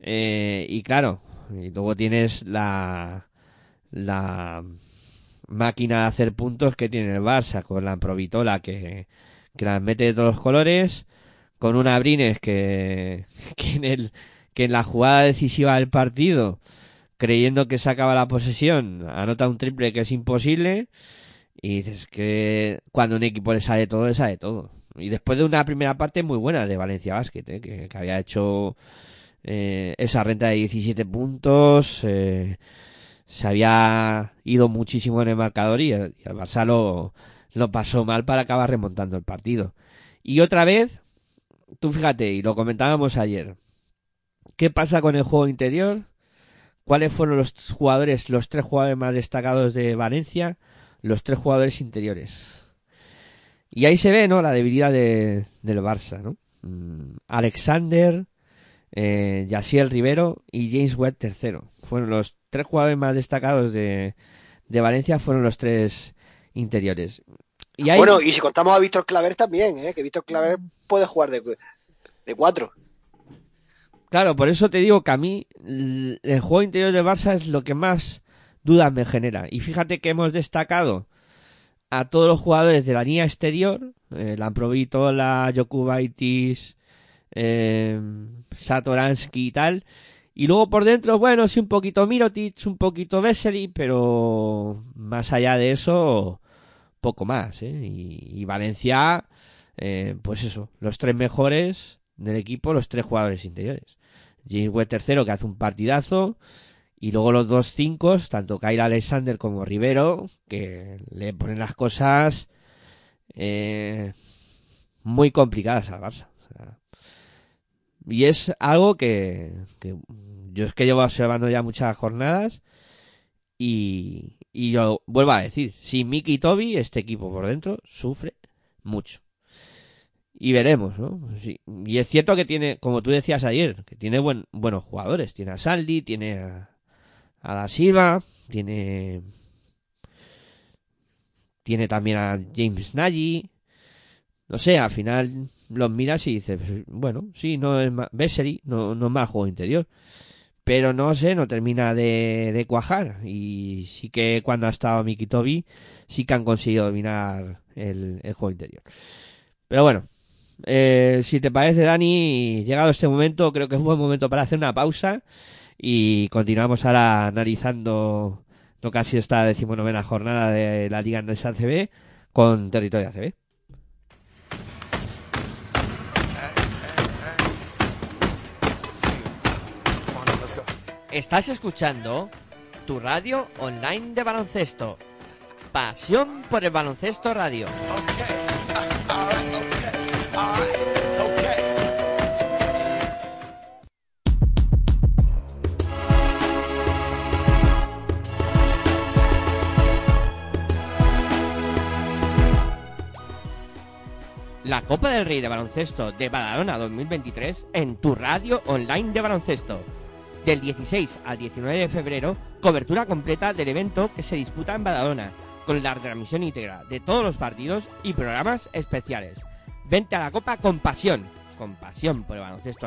Eh, y claro, y luego tienes la, la máquina de hacer puntos que tiene el Barça con la Provitola que, que las mete de todos los colores, con un Abrines que, que en el, que en la jugada decisiva del partido, creyendo que sacaba la posesión, anota un triple que es imposible. Y dices que cuando un equipo le sale todo, le sale todo. Y después de una primera parte muy buena de Valencia Basket, ¿eh? que, había hecho eh, esa renta de 17 puntos, eh, se había ido muchísimo en el marcador y el, y Barça lo, lo pasó mal para acabar remontando el partido. Y otra vez, tú fíjate, y lo comentábamos ayer, ¿qué pasa con el juego interior? ¿Cuáles fueron los jugadores, los tres jugadores más destacados de Valencia? Los tres jugadores interiores. Y ahí se ve, ¿no? La debilidad de, del Barça, ¿no? Mm, Alexander, eh, Yasiel Rivero y James Webb tercero. Fueron los tres jugadores más destacados de, de Valencia, fueron los tres interiores. Y Bueno, y si contamos a Víctor Claver también, ¿eh? que Víctor Claver puede jugar de cuatro. Claro, por eso te digo que a mí el juego interior del Barça es lo que más dudas me genera. Y fíjate que hemos destacado a todos los jugadores de la línea exterior, eh, Lamprovitola, Jokubaitis, eh, Satoransky y tal. Y luego por dentro, bueno, sí un poquito Mirotic, un poquito Vesely, pero más allá de eso, poco más. ¿eh? Y, y Valencia, eh, pues eso, los tres mejores del equipo, los tres jugadores interiores. James Webb tercero, que hace un partidazo. Y luego los dos cinco, tanto Kyle Alexander como Rivero, que le ponen las cosas eh, muy complicadas al Barça. Y es algo que, que Yo es que llevo observando ya muchas jornadas y, y yo vuelvo a decir, sin Mickey y Toby, este equipo por dentro sufre mucho. Y veremos, ¿no? Sí. Y es cierto que tiene, como tú decías ayer, que tiene buen, buenos jugadores. Tiene a Saldi, tiene a, a Da Silva, tiene tiene también a James Nagy. No sé, al final los miras y dices, bueno, sí, no es Vesely, no, es mal juego interior. Pero no sé, no termina de, de cuajar. Y sí que cuando ha estado Miki Toby, sí que han conseguido dominar el, el juego interior. Pero bueno, eh, si te parece, Dani, llegado este momento, creo que es un buen momento para hacer una pausa. Y continuamos ahora analizando lo que ha sido esta decimonovena jornada de la Liga Andesa ACB con territorio ACB. Estás escuchando tu radio online de baloncesto. Pasión por el baloncesto radio. La Copa del Rey de Baloncesto de Badalona 2023 en tu radio online de baloncesto. Del 16 al 19 de febrero, cobertura completa del evento que se disputa en Badalona, con la transmisión íntegra de todos los partidos y programas especiales. Vente a la Copa con pasión, con pasión por el baloncesto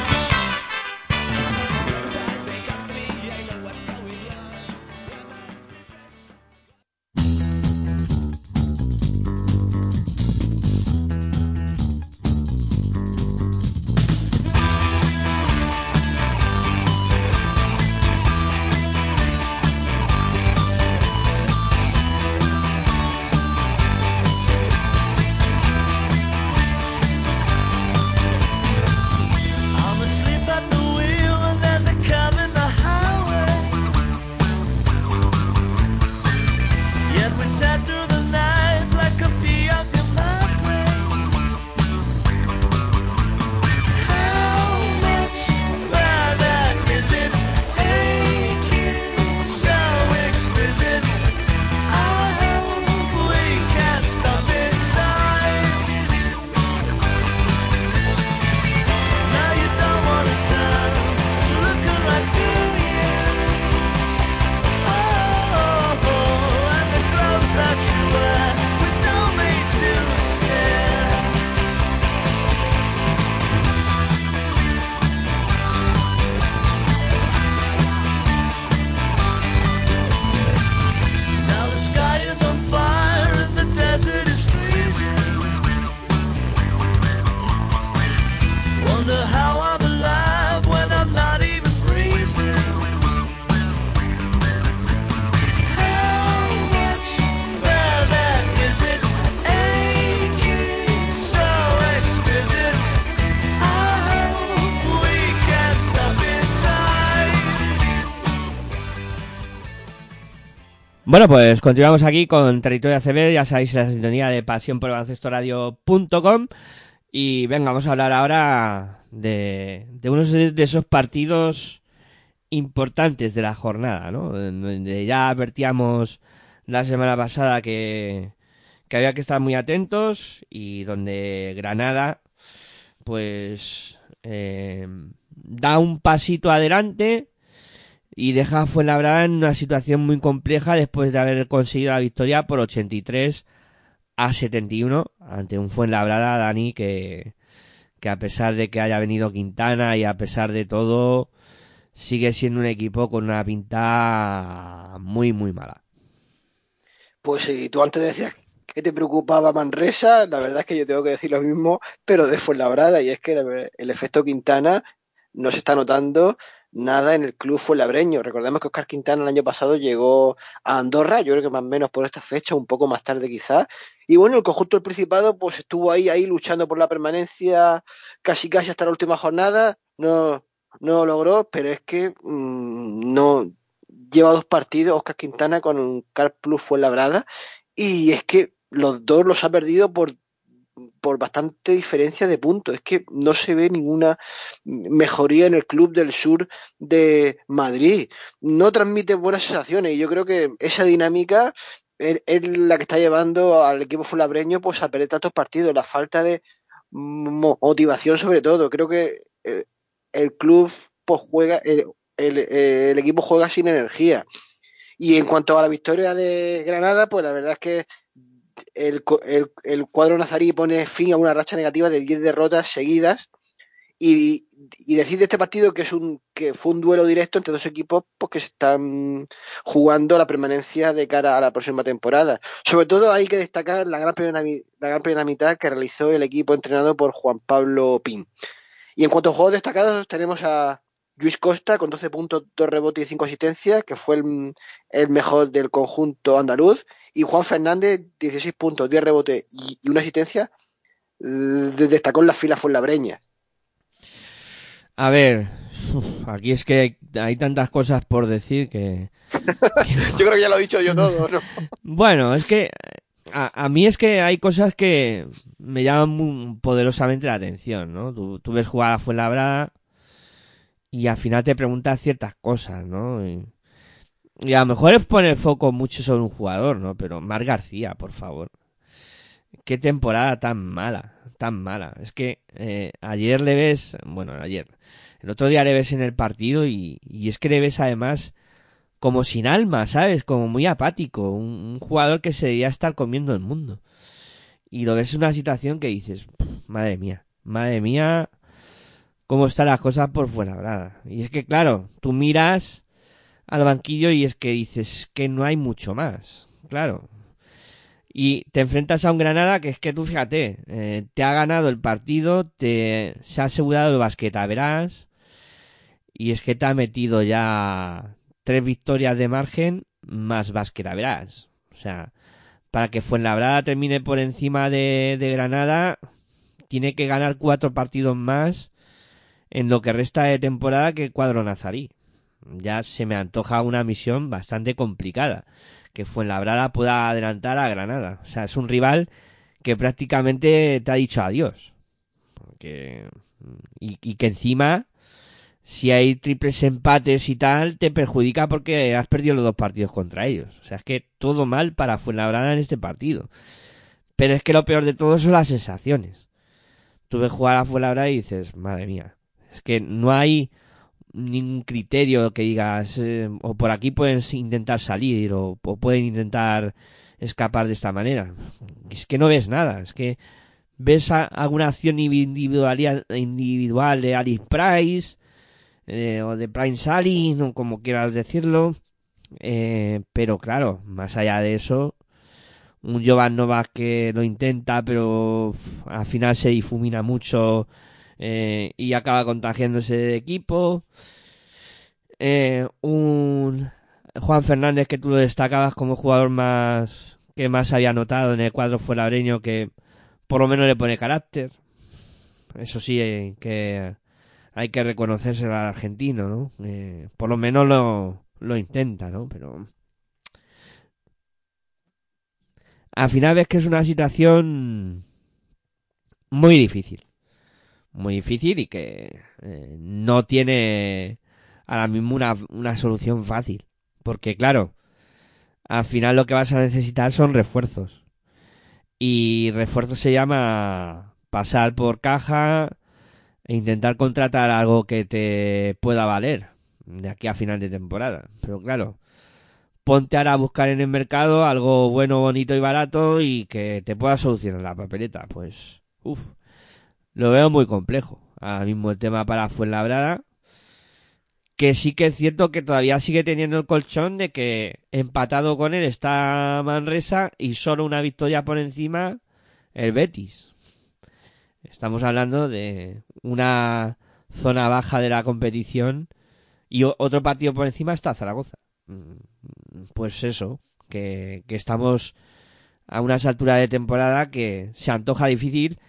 Bueno, pues continuamos aquí con Territorio ACB, ya sabéis la sintonía de pasión por y venga, vamos a hablar ahora de, de de esos partidos importantes de la jornada, ¿no? Donde ya advertíamos la semana pasada que, que había que estar muy atentos y donde Granada pues eh, da un pasito adelante y deja a Fuenlabrada en una situación muy compleja después de haber conseguido la victoria por 83 a 71 ante un Fuenlabrada, Dani, que, que a pesar de que haya venido Quintana y a pesar de todo, sigue siendo un equipo con una pinta muy, muy mala. Pues si tú antes decías que te preocupaba Manresa, la verdad es que yo tengo que decir lo mismo, pero de Fuenlabrada, y es que el efecto Quintana no se está notando nada en el club fuenlabreño. Recordemos que Oscar Quintana el año pasado llegó a Andorra, yo creo que más o menos por esta fecha, un poco más tarde quizás, y bueno, el conjunto del Principado pues estuvo ahí, ahí luchando por la permanencia casi casi hasta la última jornada, no, no lo logró, pero es que mm, no lleva dos partidos Oscar Quintana con un Car Plus Fuenlabrada. Y es que los dos los ha perdido por, por bastante diferencia de puntos. Es que no se ve ninguna mejoría en el club del sur de Madrid. No transmite buenas sensaciones y yo creo que esa dinámica es, la que está llevando al equipo fulabreño pues, a perder tantos partidos. La falta de mo- motivación sobre todo. Creo que eh, el club pues, juega, el, el equipo juega sin energía. Y en cuanto a la victoria de Granada, pues la verdad es que el, el- cuadro nazarí pone fin a una racha negativa de 10 derrotas seguidas y, decir de este partido que es un que fue un duelo directo entre dos equipos pues, que se están jugando la permanencia de cara a la próxima temporada. Sobre todo hay que destacar la gran primera, la gran primera mitad que realizó el equipo entrenado por Juan Pablo Pin. Y en cuanto a juegos destacados, tenemos a Luis Costa con 12 puntos, 2 rebotes y 5 asistencias, que fue el, el mejor del conjunto andaluz. Y Juan Fernández, 16 puntos, 10 rebotes y, y una asistencia, destacó en las filas fuenlabreñas. A ver, uf, aquí es que hay, hay tantas cosas por decir que... Yo creo que ya lo he dicho yo todo, ¿no? Bueno, es que a, a mí es que hay cosas que me llaman muy poderosamente la atención, ¿no? Tú, tú ves jugar a Fuenlabrada y al final te preguntas ciertas cosas, ¿no? Y, a lo mejor es poner foco mucho sobre un jugador, ¿no? Pero Mar García, por favor. Qué temporada tan mala, tan mala. Es que eh, ayer le ves, bueno, ayer, el otro día le ves en el partido y, y es que le ves además como sin alma, ¿sabes? Como muy apático, un, jugador que se debería estar comiendo el mundo. Y lo ves en una situación que dices, "Pff, madre mía, madre mía, cómo están las cosas por fuera, ¿verdad? Y es que, claro, tú miras al banquillo y es que dices que no hay mucho más, claro. Y te enfrentas a un Granada que es que tú fíjate, eh, te ha ganado el partido, te se ha asegurado el basqueta, verás. Y es que te ha metido ya tres victorias de margen más basqueta, verás. O sea, para que Fuenlabrada termine por encima de, de Granada, tiene que ganar cuatro partidos más en lo que resta de temporada que cuadro nazarí. Ya se me antoja una misión bastante complicada. Que Fuenlabrada pueda adelantar a Granada. O sea, es un rival que prácticamente te ha dicho adiós. Y, y que encima, si hay triples empates y tal, te perjudica porque has perdido los dos partidos contra ellos. O sea, es que todo mal para Fuenlabrada en este partido. Pero es que lo peor de todo son las sensaciones. Tú ves jugar a Fuenlabrada y dices, madre mía, es que no hay ningún criterio que digas, o por aquí pueden intentar salir, o, pueden intentar escapar de esta manera. Es que no ves nada, es que ves alguna acción individual, de Alice Price, eh, o de Prime Salin, o como quieras decirlo, eh, pero claro, más allá de eso, un Jovan Novak que lo intenta, pero al final se difumina mucho eh, y acaba contagiándose de equipo. Eh, un Juan Fernández que tú lo destacabas como jugador más que más había notado en el cuadro fuerabreño que por lo menos le pone carácter. Eso sí, eh, que hay que reconocerse al argentino, ¿no? Por lo menos lo, lo intenta, ¿no? Pero al final ves que es una situación muy difícil. Muy difícil y que eh, no tiene ahora mismo una, una solución fácil. Porque claro, al final lo que vas a necesitar son refuerzos. Y refuerzo se llama pasar por caja e intentar contratar algo que te pueda valer de aquí a final de temporada. Pero claro, ponte ahora a buscar en el mercado algo bueno, bonito y barato y que te pueda solucionar la papeleta. Pues, uff, lo veo muy complejo. Ahora mismo el tema para Fuenlabrada, que sí que es cierto que todavía sigue teniendo el colchón de que empatado con él está Manresa y solo una victoria por encima el Betis. Estamos hablando de una zona baja de la competición y otro partido por encima está Zaragoza. Mm, Pues eso, que, que estamos a unas alturas de temporada que se antoja difícil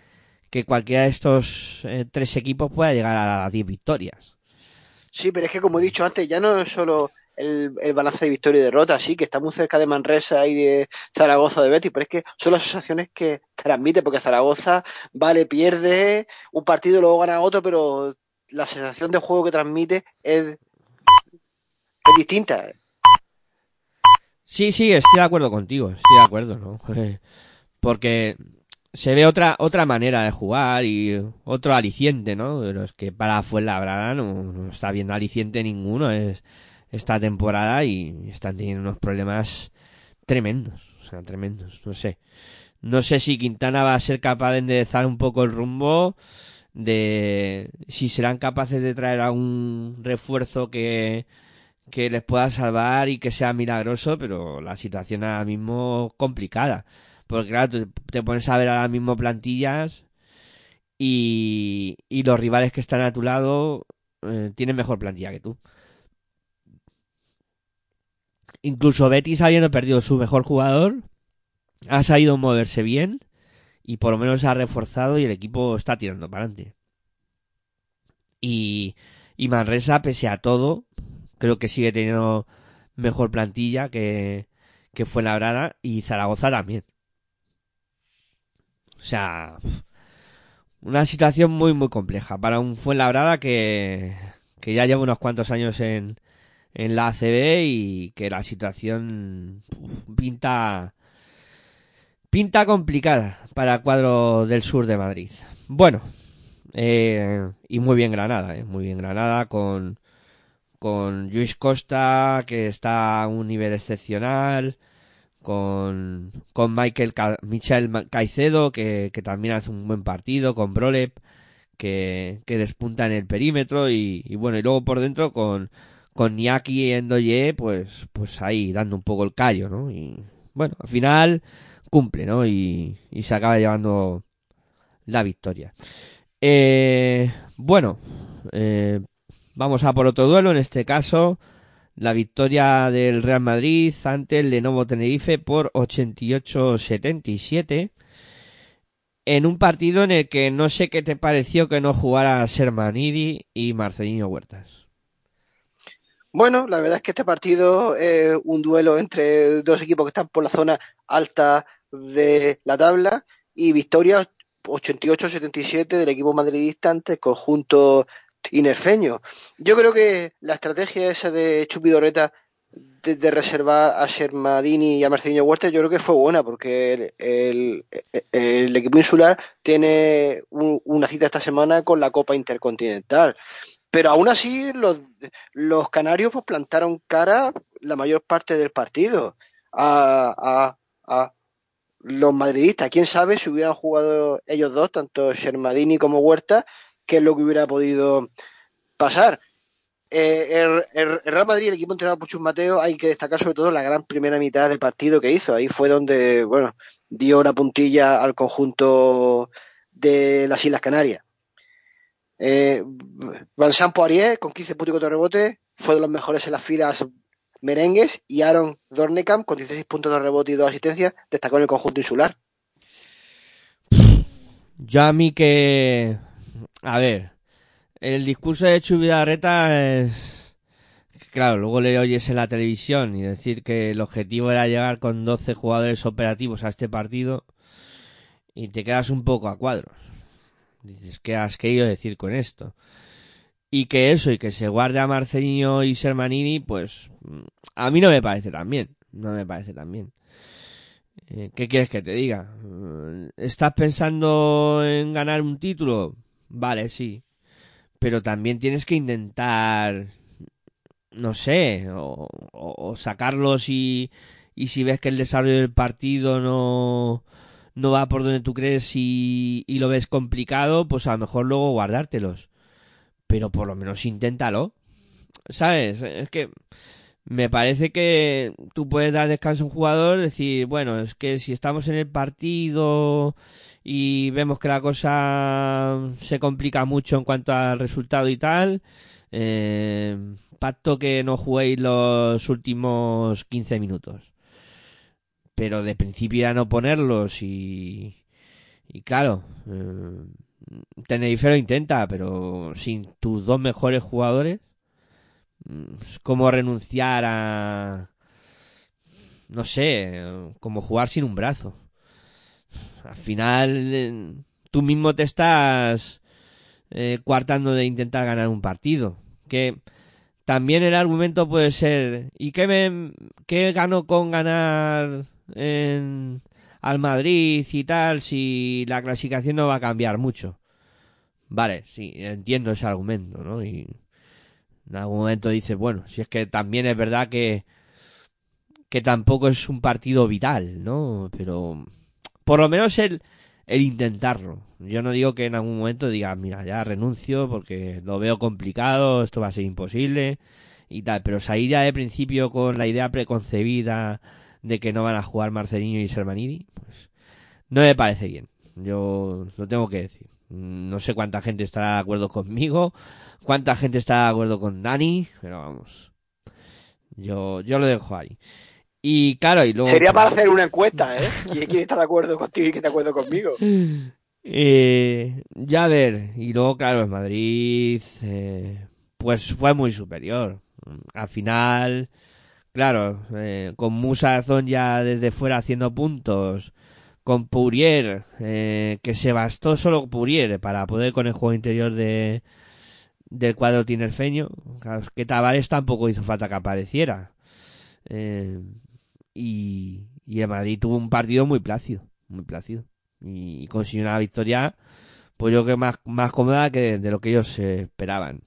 que cualquiera de estos eh, tres equipos pueda llegar a las 10 victorias. Sí, pero es que como he dicho antes, ya no es solo el, el balance de victoria y derrota, sí, que está muy cerca de Manresa y de Zaragoza de Betis, pero es que son las sensaciones que transmite, porque Zaragoza, vale, pierde un partido, luego gana otro, pero la sensación de juego que transmite es, es distinta. Sí, sí, estoy de acuerdo contigo, estoy de acuerdo, ¿no? Porque se ve otra otra manera de jugar y otro aliciente, ¿no? Pero es que para Fuenlabrada no, no está viendo aliciente ninguno es esta temporada y están teniendo unos problemas tremendos, o sea, tremendos, no sé. No sé si Quintana va a ser capaz de enderezar un poco el rumbo de si serán capaces de traer a un refuerzo que que les pueda salvar y que sea milagroso, pero la situación ahora mismo complicada. Porque claro, te, pones a ver ahora mismo plantillas y, y los rivales que están a tu lado eh, tienen mejor plantilla que tú. Incluso Betis habiendo perdido su mejor jugador, ha sabido moverse bien y por lo menos ha reforzado y el equipo está tirando para adelante. Y, y Manresa, pese a todo, creo que sigue teniendo mejor plantilla que, que fue Labrada y Zaragoza también. O sea, una situación muy muy compleja para un Fuenlabrada que, que ya lleva unos cuantos años en, en la ACB y que la situación pinta pinta complicada para el cuadro del sur de Madrid. Bueno, eh, y muy bien Granada, eh, muy bien Granada con con Luis Costa que está a un nivel excepcional con, con Michael Ca Michel Caicedo que, que también hace un buen partido con Brolep que, que despunta en el perímetro y, y bueno y luego por dentro con con Niaki y Endoye pues pues ahí dando un poco el callo no y bueno al final cumple no y, y se acaba llevando la victoria. Eh, bueno eh, Vamos a por otro duelo, en este caso la victoria del Real Madrid ante el Lenovo Tenerife por 88-77 en un partido en el que no sé qué te pareció que no jugara Sermanidi y Marcelino Huertas. Bueno, la verdad es que este partido es un duelo entre dos equipos que están por la zona alta de la tabla y victoria 88-77 del equipo madridista ante el conjunto tinerfeño. Yo creo que la estrategia esa de Chupidorreta de, de reservar a Shermadini y a Marcelino Huerta yo creo que fue buena porque el, el- el equipo insular tiene un- una cita esta semana con la Copa Intercontinental. Pero aún así los, los canarios pues plantaron cara la mayor parte del partido a, a, a los madridistas. Quién sabe si hubieran jugado ellos dos, tanto Shermadini como Huerta, qué es lo que hubiera podido pasar. Eh, el, Real Madrid, el equipo entrenado por Chus Mateo, hay que destacar sobre todo la gran primera mitad de partido que hizo. Ahí fue donde, bueno, dio la puntilla al conjunto de las Islas Canarias. Eh, Vincent Poirier, con 15 puntos y 4 rebotes, fue de los mejores en las filas merengues y Aaron Dornekam, con 16 puntos de rebote y 2 asistencias, destacó en el conjunto insular. Yo a mí que... A ver, el discurso de Chubidarreta es... Claro, luego le oyes en la televisión y decir que el objetivo era llegar con 12 jugadores operativos a este partido y te quedas un poco a cuadros. Dices, ¿qué has querido decir con esto? Y que eso, y que se guarde a Marcelinho y Sermanini, pues a mí no me parece tan bien. No me parece tan bien. Eh, ¿Qué quieres que te diga? ¿Estás pensando en ganar un título? Vale, sí. Pero también tienes que intentar, no sé, o, o- o sacarlos y, y si ves que el desarrollo del partido no, no va por donde tú crees y, y lo ves complicado, pues a lo mejor luego guardártelos. Pero por lo menos inténtalo. ¿sabes? Es que me parece que tú puedes dar descanso a un jugador, decir, bueno, es que si estamos en el partido y vemos que la cosa se complica mucho en cuanto al resultado y tal, eh, pacto que no juguéis los últimos 15 minutos. Pero de principio ya no ponerlos y, claro, eh, intenta, pero sin tus dos mejores jugadores, mm, es como renunciar a, no sé, como jugar sin un brazo. Al final, eh, tú mismo te estás eh, coartando de intentar ganar un partido. Que también el argumento puede ser, ¿y qué, me, qué gano con ganar en, al Madrid y tal si la clasificación no va a cambiar mucho? Vale, sí, entiendo ese argumento, ¿no? Y en algún momento dices, bueno, si es que también es verdad que que tampoco es un partido vital, ¿no? Pero por lo menos el, el intentarlo. Yo no digo que en algún momento diga, mira, ya renuncio porque lo veo complicado, esto va a ser imposible y tal, pero salir ya de principio con la idea preconcebida de que no van a jugar Marcelino y Sermanidi, pues no me parece bien. Yo lo tengo que decir. No sé cuánta gente estará de acuerdo conmigo, cuánta gente está de acuerdo con Dani, pero vamos. Yo, yo lo dejo ahí. Y claro, y luego. Sería para hacer una encuesta, ¿eh? ¿Quién, está de acuerdo contigo y quién está de acuerdo conmigo? Eh, ya a ver, y luego, claro, en Madrid, eh, pues fue muy superior. Al final, claro, eh, con Musa Zon ya desde fuera haciendo puntos, con Pourier, eh, que se bastó solo Pourier para poder con el juego interior de del cuadro tinerfeño, claro, que Tavares tampoco hizo falta que apareciera. Eh, y, y el Madrid tuvo un partido muy plácido, muy plácido. Y, consiguió una victoria, pues yo que más, más cómoda que de lo que ellos esperaban.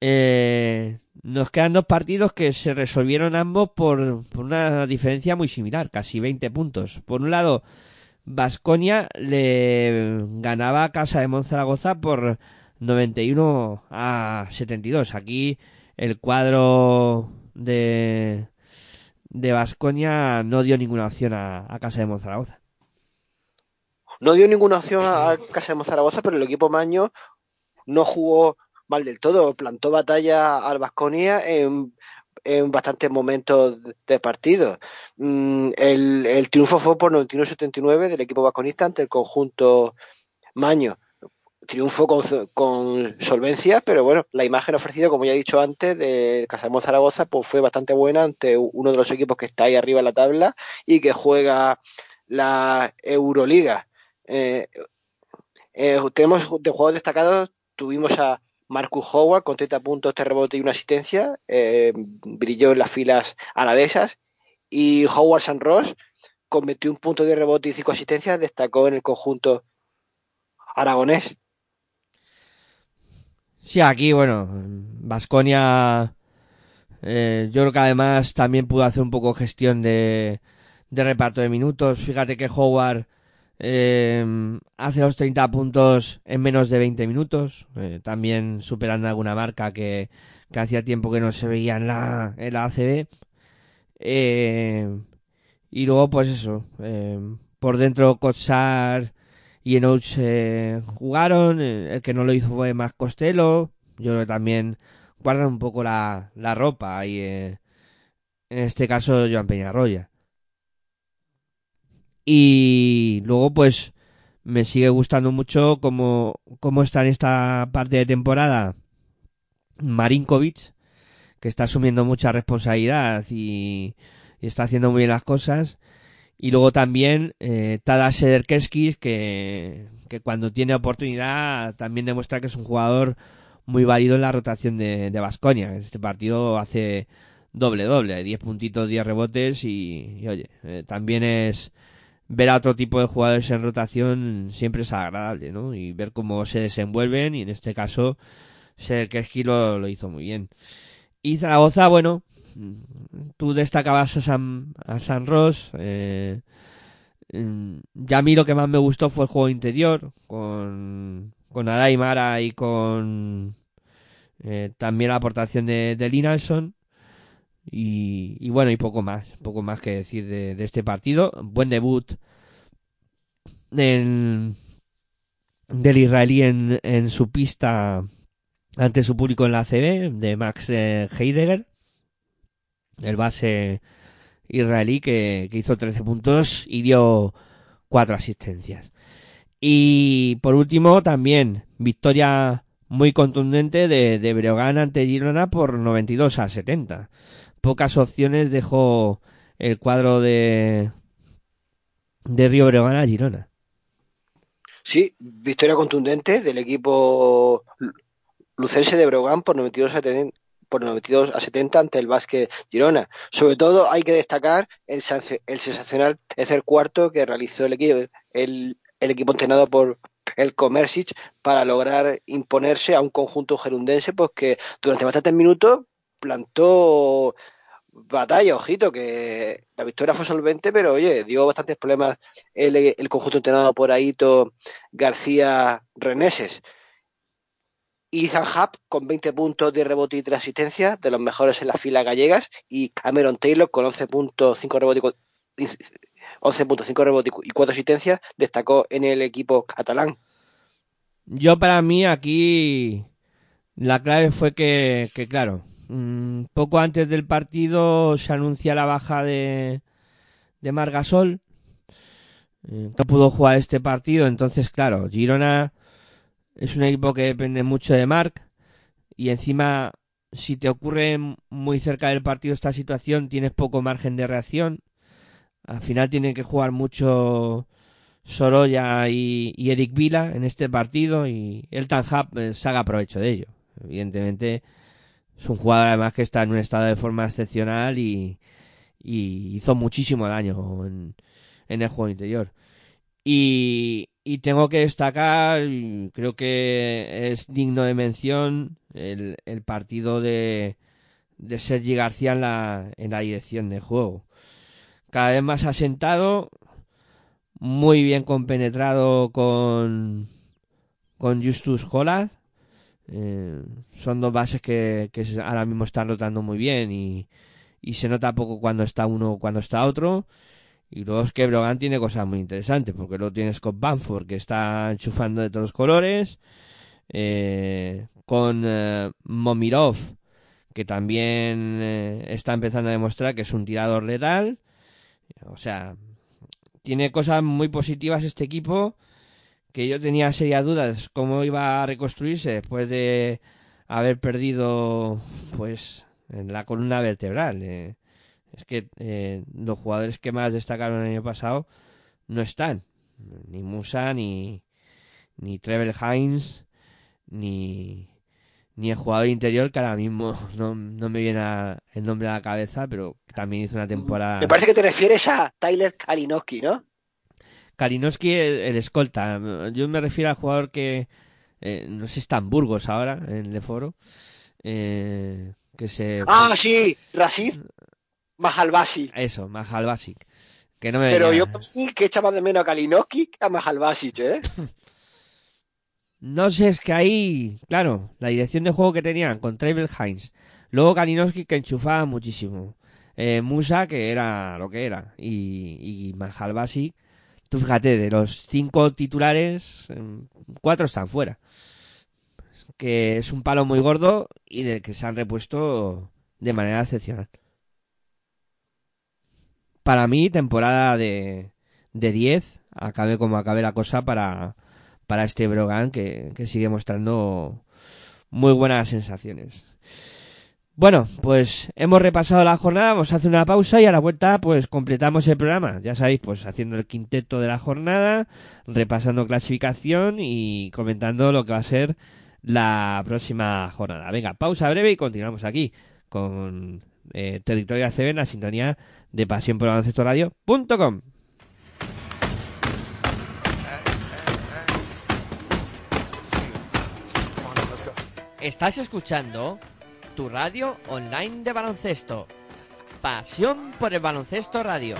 Eh, nos quedan dos partidos que se resolvieron ambos por, por una diferencia muy similar, casi 20 puntos. Por un lado, Vasconia le ganaba a Casa de Monzaragoza por 91 a 72. Aquí el cuadro de de Vasconia no dio ninguna opción a, Casa de Monzaragoza. No dio ninguna opción a Casa de Mozaragoza, pero el equipo Maño no jugó mal del todo. Plantó batalla al Vasconia en, en bastantes momentos de partido. Mm, El, el triunfo fue por 91-79 del equipo vasconista ante el conjunto Maño. Triunfo con, con solvencia, pero bueno, la imagen ofrecida, como ya he dicho antes, de Casamón Zaragoza, pues fue bastante buena ante uno de los equipos que está ahí arriba en la tabla y que juega la Euroliga. Eh, eh, tenemos de jugadores destacados, tuvimos a Marcus Howard con 30 puntos, 3 rebotes y una asistencia, eh, brilló en las filas alavesas, y Howard San Ross con 21 puntos de rebote y 5 asistencias, destacó en el conjunto aragonés. Sí, aquí, bueno, Vasconia, eh, yo creo que además también pudo hacer un poco gestión de, de reparto de minutos. Fíjate que Howard eh, hace los 30 puntos en menos de 20 minutos, eh, también superando alguna marca que, hacía tiempo que no se veía en la, en la ACB. Y luego, pues eso, por dentro Kotsar y Enoch eh, jugaron, eh, el que no lo hizo fue más Costello, yo creo que también guardan un poco la, la ropa y eh, en este caso Joan Peñarroya. Y luego pues me sigue gustando mucho cómo, cómo está en esta parte de temporada Marinkovic, que está asumiendo mucha responsabilidad y, y está haciendo muy bien las cosas. Y luego también eh, Tadas Sederkeskis, que, que cuando tiene oportunidad también demuestra que es un jugador muy válido en la rotación de, de Baskonia. Este partido hace doble doble, 10 puntitos, 10 rebotes y, oye, eh, también es ver a otro tipo de jugadores en rotación siempre es agradable, ¿no? Y ver cómo se desenvuelven y en este caso Sederkeski lo, lo hizo muy bien. Y Zaragoza, bueno, tú destacabas a San, a San Ross. Eh, mm, ya a mí lo que más me gustó fue el juego interior, con, con Adaimara y con Eh, también la aportación de, de Linalson. Y, bueno, y poco más, poco más que decir de, de este partido. Buen debut en- del israelí en, en su pista ante su público en la ACB, de Max eh, Heidegger, el base israelí que, que hizo 13 puntos y dio cuatro asistencias. Y por último, también victoria muy contundente de, de Breogán ante Girona por 92 a 70. Pocas opciones dejó el cuadro de, de Río Breogán a Girona. Sí, victoria contundente del equipo lu- lucense de Brogan por 92 a 70, por 92 a 70 ante el Básquet Girona. Sobre todo hay que destacar el, el sensacional tercer cuarto que realizó el equipo, el, el equipo entrenado por el Comersic para lograr imponerse a un conjunto gerundense pues que durante bastantes minutos plantó batalla, ojito, que la victoria fue solvente, pero oye, dio bastantes problemas el, el conjunto entrenado por Aito García Reneses. Ethan Hub con 20 puntos de rebote y 3 asistencias, de los mejores en las filas gallegas, y Cameron Taylor con 11 puntos, 5 rebotes y 11.5 rebotes y 4 asistencias, destacó en el equipo catalán. Yo para mí aquí la clave fue que, que claro, mm, poco antes del partido se anuncia la baja de, de Margasol. Eh, no pudo jugar este partido, entonces claro, Girona es un equipo que depende mucho de Marc y encima si te ocurre muy cerca del partido esta situación tienes poco margen de reacción. Al final tienen que jugar mucho Sorolla y, Eric Vila en este partido y el Tanhab eh, se haga provecho de ello. Evidentemente es un jugador además que está en un estado de forma excepcional y, y hizo muchísimo daño en, en el juego interior. Y, y tengo que destacar, y creo que es digno de mención, el, el partido de, de Sergi García en la, en la dirección de juego. Cada vez más asentado, muy bien compenetrado con, con Justus Holland. Eh, son dos bases que, que ahora mismo están rotando muy bien y, y se nota poco cuando está uno cuando está otro. Y luego es que Brogan tiene cosas muy interesantes, porque luego tienes con Banford que está enchufando de todos los colores, eh, con eh, Momirov que también eh, está empezando a demostrar que es un tirador letal. O sea, tiene cosas muy positivas este equipo que yo tenía serias dudas cómo iba a reconstruirse después de haber perdido pues en la columna vertebral. Es que eh, los jugadores que más destacaron el año pasado no están. Ni Musa, ni, ni Trevor Hines, ni, ni el jugador interior que ahora mismo no, no me viene a- el nombre a la cabeza, pero también hizo una temporada... Me parece que te refieres a Tyler Kalinowski, ¿no? Kalinowski, el, el escolta. Yo me refiero al jugador que, eh, no sé si está en Burgos ahora, en el foro, eh, que se... Ah, sí, Rashid Mahalbasi. Eso, Mahal Basic. Que no me Pero venía- yo mí que echa más de menos a Kalinowski que a Mahalbasic, ¿eh? No sé, es que ahí, claro, la dirección de juego que tenían con Travel Hines. Luego Kalinowski que enchufaba muchísimo. Eh, Musa que era lo que era. Y, y Mahal Basic. Tú fíjate, de los cinco titulares, em, cuatro están fuera. Que es un palo muy gordo y del que se han repuesto de manera excepcional. Para mí, temporada de, de 10, acabe como acabe la cosa para, para este Brogan que, que sigue mostrando muy buenas sensaciones. Bueno, pues hemos repasado la jornada, vamos a hacer una pausa y a la vuelta pues completamos el programa. Ya sabéis, pues haciendo el quinteto de la jornada, repasando clasificación y comentando lo que va a ser la próxima jornada. Venga, pausa breve y continuamos aquí con eh, Territorio ACB en la sintonía de Pasión por Baloncesto Radio.com. Estás escuchando tu radio online de baloncesto. Pasión por el baloncesto radio.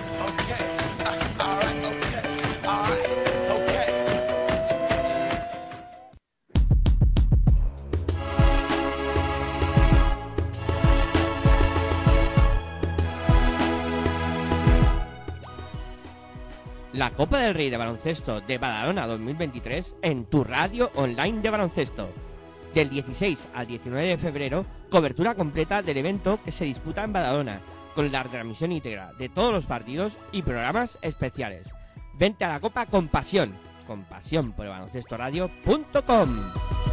La Copa del Rey de Baloncesto de Badalona 2023 en tu radio online de baloncesto. Del 16 al 19 de febrero, cobertura completa del evento que se disputa en Badalona, con la transmisión íntegra de todos los partidos y programas especiales. Vente a la Copa con pasión, con pasión por el baloncestoradio.com.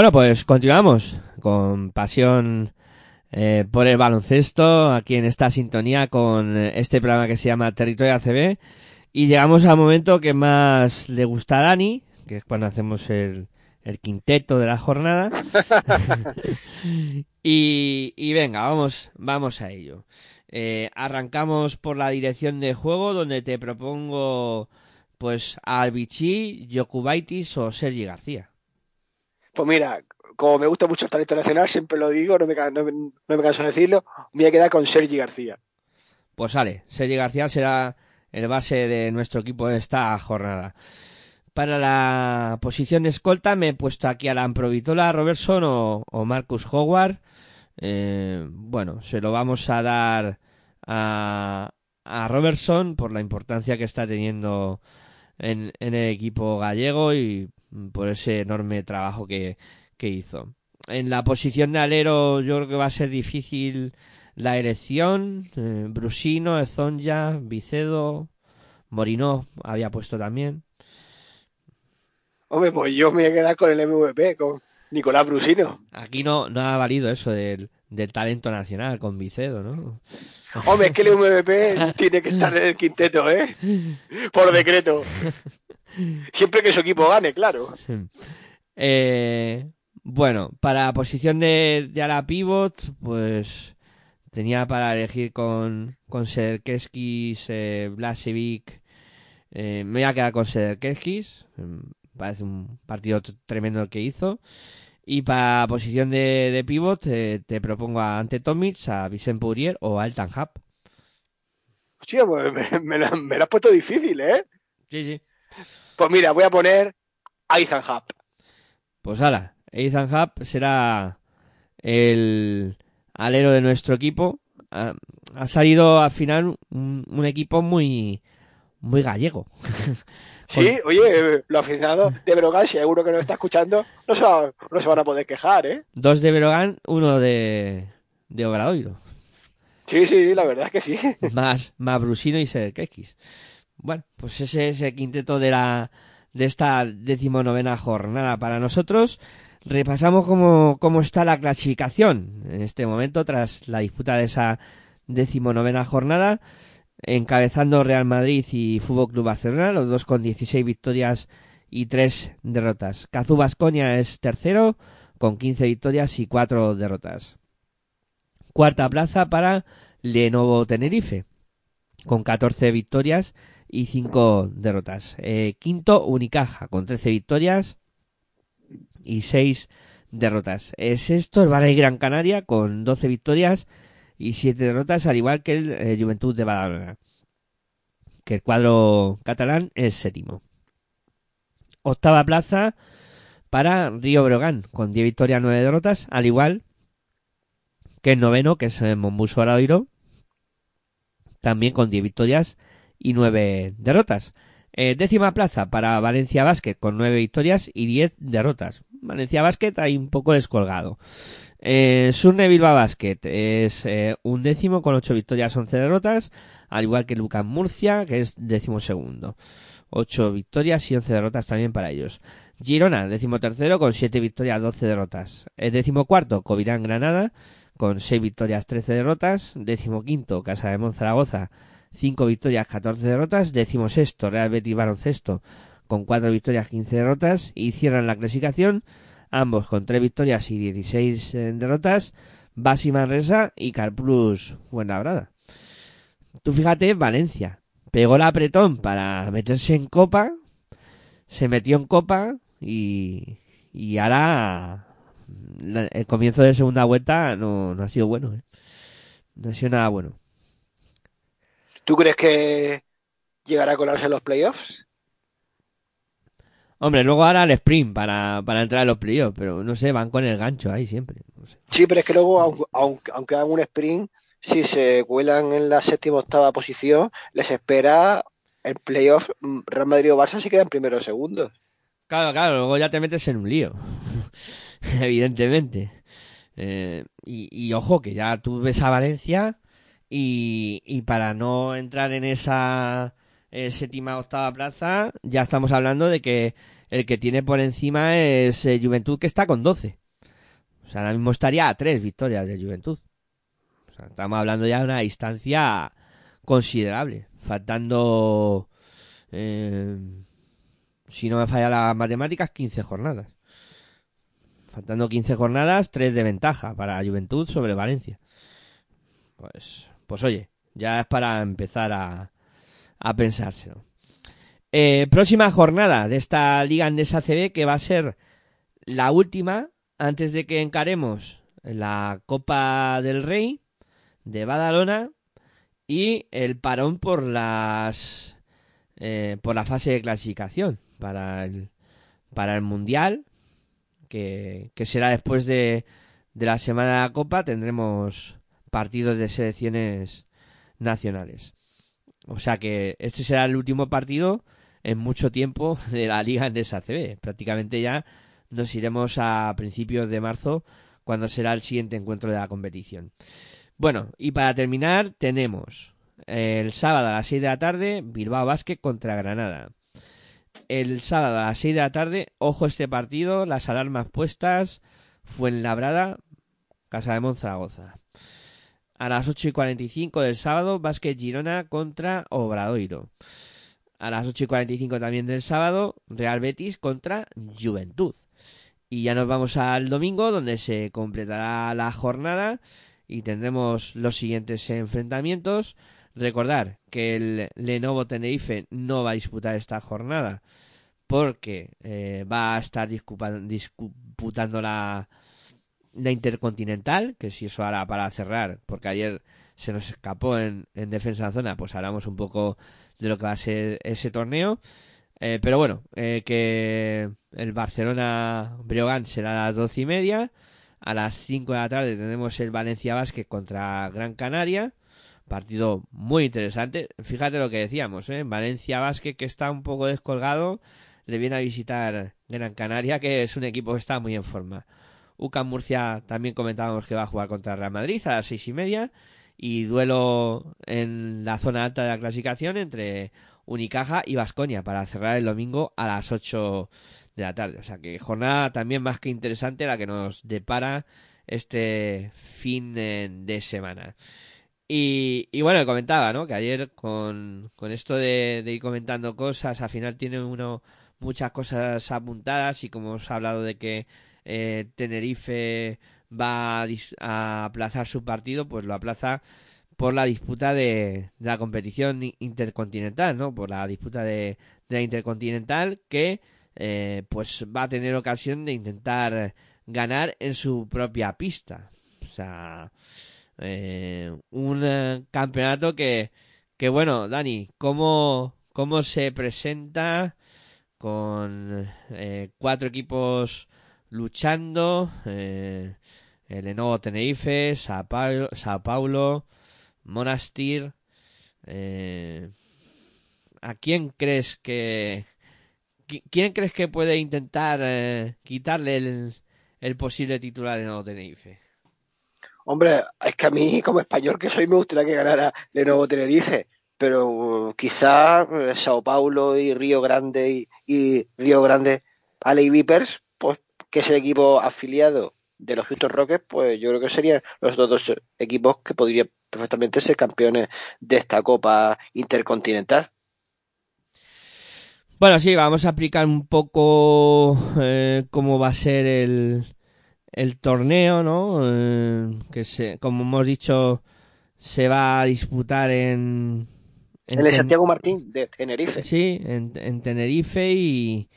Bueno, pues continuamos con pasión eh, por el baloncesto aquí en esta sintonía con eh, este programa que se llama Territorio ACB y llegamos al momento que más le gusta a Dani, que es cuando hacemos el, el quinteto de la jornada. y, y venga, vamos, vamos a ello. Eh, arrancamos por la dirección de juego donde te propongo pues a Albici, Jokubaitis o Sergi García. Pues mira, como me gusta mucho el talento nacional, siempre lo digo, no me, no, no me canso de decirlo, me voy a quedar con Sergi García. Pues sale, Sergi García será el base de nuestro equipo de esta jornada. Para la posición escolta me he puesto aquí a la Provitola, Robertson o, Marcus Howard. Eh, bueno, se lo vamos a dar a, Robertson por la importancia que está teniendo en, en el equipo gallego y por ese enorme trabajo que, que hizo. En la posición de alero yo creo que va a ser difícil la elección. Eh, Brusino, Ezonja, Vicedo, Morinó había puesto también. Hombre, pues yo me voy a quedar con el MVP, con Nicolás Brusino. Aquí no, no ha valido eso del, del talento nacional con Vicedo, ¿no? Hombre, es que el MVP tiene que estar en el quinteto, ¿eh? Por decreto. Siempre que su equipo gane, claro. Eh, bueno, para posición de, de ala pivot, pues tenía para elegir con, con Serkeskis, eh, Blasevic. Eh, me voy a quedar con Serkeskis. Mm, Parece un partido tremendo el que hizo. Y para posición de, de pivot, eh, te propongo a Ante Tomic, a Vicent Pourier o a Elton Hub. Hostia, pues me, me lo has puesto difícil, ¿eh? Sí, sí. Pues mira, voy a poner a Ethan Hub. Pues ahora, Ethan Hub será el alero de nuestro equipo. Ha, ha salido al final un, un equipo muy muy gallego. Sí, oye, los aficionados de Brogan, si que nos está escuchando, no se, va- no se van a poder quejar, ¿eh? Dos de Brogan, uno de, de Obradoiro. Sí, sí, la verdad es que sí. más, más Brusino y Serkekis. Bueno, pues ese es el quinteto de la de esta decimonovena jornada para nosotros. Repasamos cómo, cómo está la clasificación en este momento tras la disputa de esa decimonovena jornada. encabezando Real Madrid y Fútbol Club Barcelona, los dos con 16 victorias y 3 derrotas. Cazú Basconia es tercero con 15 victorias y 4 derrotas. Cuarta plaza para Lenovo Tenerife con 14 victorias y 5 derrotas. Eh, quinto Unicaja con 13 victorias y 6 derrotas. Eh, sexto el Valle Gran Canaria con 12 victorias y 7 derrotas, al igual que el eh, Juventud de Badalona. Que el cuadro catalán es séptimo. Octava plaza para Río Brogan con 10 victorias y 9 derrotas, al igual que el noveno, que es el Mombuso Aradoiro, también con 10 victorias y 9 derrotas. Eh, décima plaza para Valencia Basket con 9 victorias y 10 derrotas. Valencia Basket ahí un poco descolgado. Eh, Surne Bilbao Basket es eh, un décimo con 8 victorias, 11 derrotas, al igual que Lucas Murcia, que es décimo segundo. 8 victorias y 11 derrotas también para ellos. Girona, décimo tercero, con 7 victorias, 12 derrotas. El décimo cuarto, Covirán Granada, con 6 victorias, 13 derrotas. Décimo quinto, Casa de Monzaragoza, 5 victorias, 14 derrotas. Décimo sexto, Real Betis Baloncesto, con 4 victorias, 15 derrotas. Y cierran la clasificación, ambos con 3 victorias y 16 eh, derrotas. Basi Manresa y Carplus Fuenlabrada. Tú fíjate, Valencia. Pegó el apretón para meterse en Copa. Se metió en Copa y, y ahora la- el comienzo de segunda vuelta no, no ha sido bueno. ¿eh? No ha sido nada bueno. ¿Tú crees que llegará a colarse en los playoffs? Hombre, luego ahora el sprint para, para entrar a los playoffs, pero no sé, van con el gancho ahí siempre. No sé. Sí, pero es que luego, aunque, aunque, hagan un sprint, si se cuelan en la séptima o octava posición, les espera el playoff mm, Real Madrid o Barça si quedan primero o segundo. Claro, claro, luego ya te metes en un lío. Evidentemente. Eh, y, y ojo, que ya tú ves a Valencia y, para no entrar en esa eh, séptima octava plaza, ya estamos hablando de que el que tiene por encima es eh, Juventud, que está con 12. O sea, ahora mismo estaría a tres victorias de Juventud. O sea, estamos hablando ya de una distancia considerable. Faltando, eh, si no me falla las matemáticas, 15 jornadas. Faltando 15 jornadas, 3 de ventaja para Juventud sobre Valencia. Pues, pues oye, ya es para empezar a, a pensárselo. Eh, próxima jornada de esta Liga Andesa CB que va a ser la última antes de que encaremos la Copa del Rey de Badalona y el parón por las eh, por la fase de clasificación para el para el mundial que, que será después de, de la semana de la Copa tendremos partidos de selecciones nacionales o sea que este será el último partido en mucho tiempo de la Liga Endesa CB. Prácticamente ya nos iremos a principios de marzo cuando será el siguiente encuentro de la competición. Bueno, y para terminar tenemos el sábado a las 6 de la tarde Bilbao Basket contra Granada. El sábado a las 6 de la tarde, ojo este partido, las alarmas puestas, Fuenlabrada, Casa de Monzaragoza. A las 8 y 45 del sábado, Basket Girona contra Obradoiro. A las 8 y 45 también del sábado, Real Betis contra Juventud. Y ya nos vamos al domingo, donde se completará la jornada y tendremos los siguientes enfrentamientos. Recordar que el Lenovo Tenerife no va a disputar esta jornada porque eh, va a estar disputando la, la Intercontinental, que si eso hará para cerrar, porque ayer se nos escapó en, en defensa de zona, pues hablamos un poco de lo que va a ser ese torneo. Eh, pero bueno, eh, que el Barcelona Breogán será a las doce y media. A las 5 de la tarde tenemos el Valencia Basket contra Gran Canaria. Partido muy interesante. Fíjate lo que decíamos, ¿eh? Valencia Basket que está un poco descolgado. Le viene a visitar Gran Canaria, que es un equipo que está muy en forma. UCAM Murcia también comentábamos que va a jugar contra Real Madrid a las seis y media. Y duelo en la zona alta de la clasificación entre Unicaja y Vasconia para cerrar el domingo a las 8 de la tarde. O sea que jornada también más que interesante la que nos depara este fin de, semana. Y, y bueno, comentaba, ¿no? Que ayer con, con esto de, de ir comentando cosas, al final tiene uno muchas cosas apuntadas y como os he hablado de que eh, Tenerife va a, aplazar su partido, pues lo aplaza por la disputa de, la competición intercontinental, ¿no? Por la disputa de, de la intercontinental que eh, pues va a tener ocasión de intentar ganar en su propia pista. O sea, eh, un eh, campeonato que, que bueno, Dani, ¿cómo, cómo se presenta con cuatro equipos luchando? Eh, el Lenovo Tenerife, Sao Paulo, Monastir. eh, ¿A quién crees que qui- quién crees que puede intentar eh, quitarle el, el posible titular de Nuevo Tenerife? Hombre, es que a mí, como español que soy, me gustaría que ganara Lenovo Tenerife, pero quizá eh, Sao Paulo y Río Grande y, Río Grande, Alley Vipers, que es el equipo afiliado de los Houston Rockets, pues yo creo que serían los dos equipos que podrían perfectamente ser campeones de esta Copa Intercontinental. Bueno, sí, vamos a aplicar un poco eh, cómo va a ser el, el torneo, ¿no? Eh, que se, como hemos dicho, se va a disputar en... En el Santiago Martín de Tenerife, Sí, en, en Tenerife y...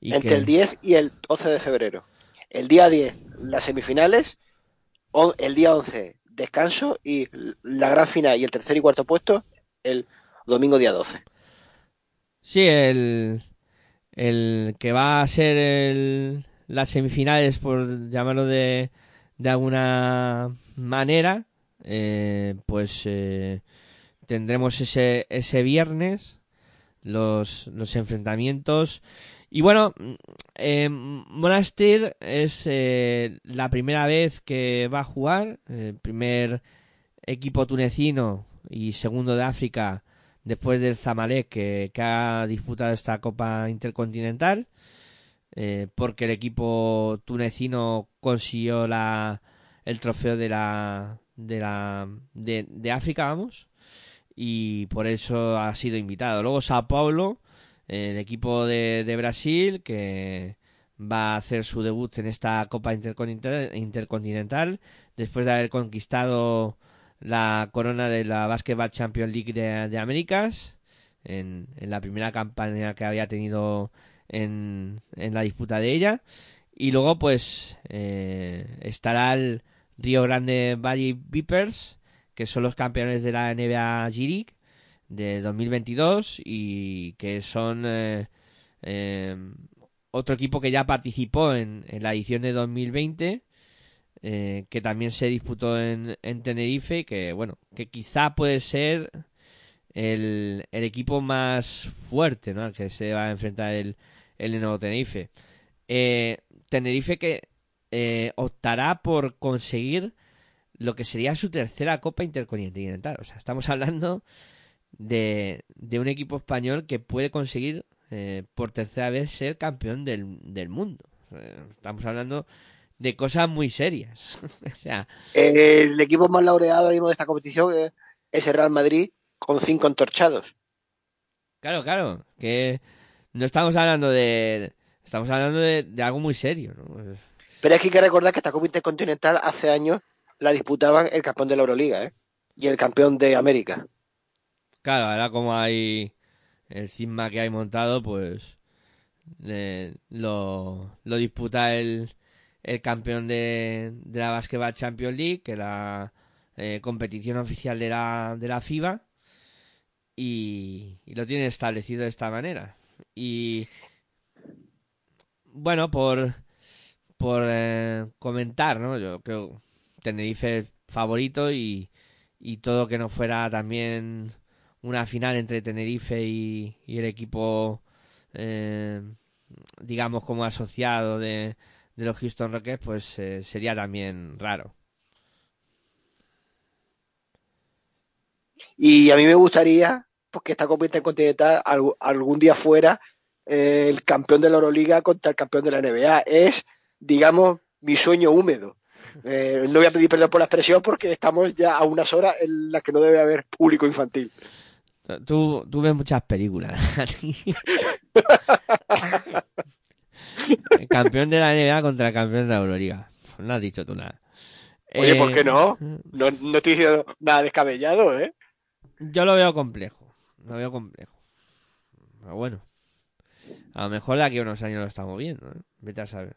y entre que- el 10 y el 12 de febrero. El día 10, las semifinales, o- el día 11, descanso y la gran final y el tercer y cuarto puesto el domingo día 12. Sí, el, el que va a ser el, las semifinales, por llamarlo de, de alguna manera, eh, pues eh, tendremos ese, ese viernes los, los enfrentamientos. Y bueno, eh, Monastir es eh, la primera vez que va a jugar, el primer equipo tunecino y segundo de África después del Zamalek que, ha disputado esta Copa Intercontinental, eh, porque el equipo tunecino consiguió la, el trofeo de la de la de, África, vamos, y por eso ha sido invitado. Luego Sao Paulo, el equipo de, Brasil que va a hacer su debut en esta Copa Intercontinental, Intercontinental después de haber conquistado la corona de la Basketball Champions League de, de Américas en, en la primera campaña que había tenido en, en la disputa de ella. Y luego pues eh, estará el Río Grande Valley Vipers que son los campeones de la NBA G League de 2022 y que son eh, eh, otro equipo que ya participó en, en la edición de 2020 eh, que también se disputó en, en Tenerife y que bueno que quizá puede ser el, el equipo más fuerte ¿no? al que se va a enfrentar el, el Lenovo Tenerife Eh, Tenerife que optará por conseguir lo que sería su tercera Copa Intercontinental o sea estamos hablando de, de un equipo español que puede conseguir eh, por tercera vez ser campeón del, del mundo estamos hablando de cosas muy serias. o sea, El equipo más laureado ahora mismo de esta competición es- es el Real Madrid con cinco entorchados. claro, claro, que no estamos hablando de... Estamos hablando de, de algo muy serio, ¿no? Pero es que hay que recordar que esta Copa Intercontinental hace años la disputaban el campeón de la Euroliga ¿eh? y el campeón de América. Claro, ahora como hay el cisma que hay montado, pues lo, lo disputa el, el campeón de, de la Basketball Champions League, que es la eh, competición oficial de la, de la FIBA, y, lo tiene establecido de esta manera. Y bueno, por, por eh, comentar, ¿no? Yo creo Tenerife favorito y, y todo que no fuera también una final entre Tenerife y, el equipo, eh, digamos, como asociado de, los Houston Rockets, pues eh, sería también raro. Y a mí me gustaría pues, que esta Copa Intercontinental al- algún día fuera eh, el campeón de la Euroliga contra el campeón de la NBA. Es, digamos, mi sueño húmedo. No voy a pedir perdón por la expresión porque estamos ya a unas horas en las que no debe haber público infantil. Tú, tú ves muchas películas. El campeón de la NBA contra el campeón de la Euroliga. No has dicho tú nada. Oye, ¿por Eh, qué no? No, no estoy diciendo nada descabellado, ¿eh? Yo lo veo complejo. Lo veo complejo. Pero bueno. A lo mejor de aquí a unos años lo estamos viendo. ¿eh? Vete a saber.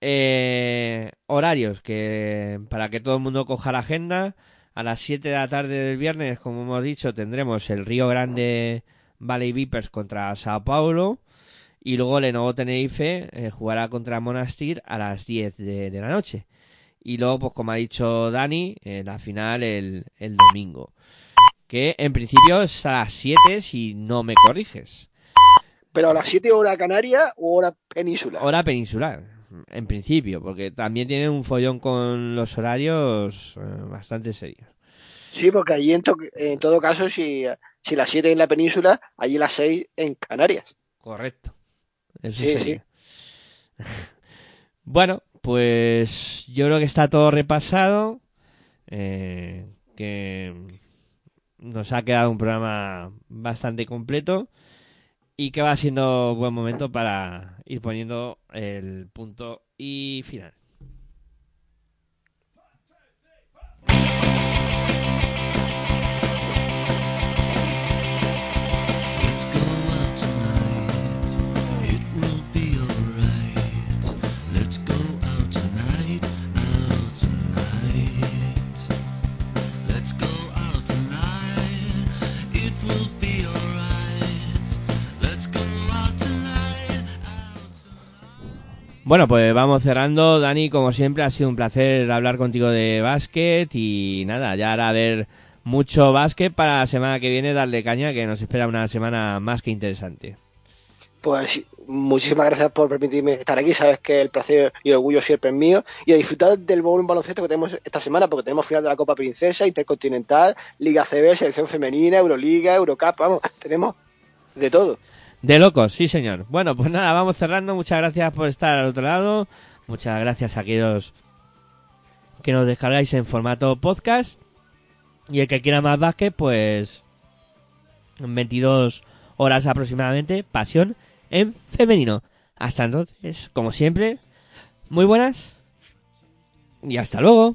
Eh, horarios, que para que todo el mundo coja la agenda. A las 7 de la tarde del viernes, como hemos dicho, tendremos el Río Grande Valley Vipers contra Sao Paulo. Y luego Lenovo Tenerife eh, jugará contra Monastir a las 10 de, de la noche. Y luego, pues como ha dicho Dani, eh, la final el, el domingo. Que en principio es a las 7 si no me corriges. Pero a las 7 horas canaria o hora península. Hora peninsular, en principio, porque también tienen un follón con los horarios eh, bastante serios. Sí, porque allí en, to- en todo caso, si, si las 7 en la península, allí las 6 en Canarias. Correcto. Eso Sí, sería. bueno, pues yo creo que está todo repasado. eh, que nos ha quedado un programa bastante completo. Y que va siendo buen momento para ir poniendo el punto y final. Bueno, pues vamos cerrando. Dani, como siempre, ha sido un placer hablar contigo de básquet y nada, ya a ver mucho básquet para la semana que viene, darle caña, que nos espera una semana más que interesante. Pues muchísimas gracias por permitirme estar aquí. Sabes que el placer y el orgullo siempre es mío. Y a disfrutar del baloncesto que tenemos esta semana, porque tenemos final de la Copa Princesa, Intercontinental, Liga CB, Selección Femenina, Euroliga, Eurocup. Vamos, tenemos de todo. De locos, sí señor. Bueno, pues nada, vamos cerrando. Muchas gracias por estar al otro lado. Muchas gracias a aquellos que nos descargáis en formato podcast. Y el que quiera más básquet, pues en 22 horas aproximadamente, pasión en femenino. Hasta entonces, como siempre, muy buenas y hasta luego.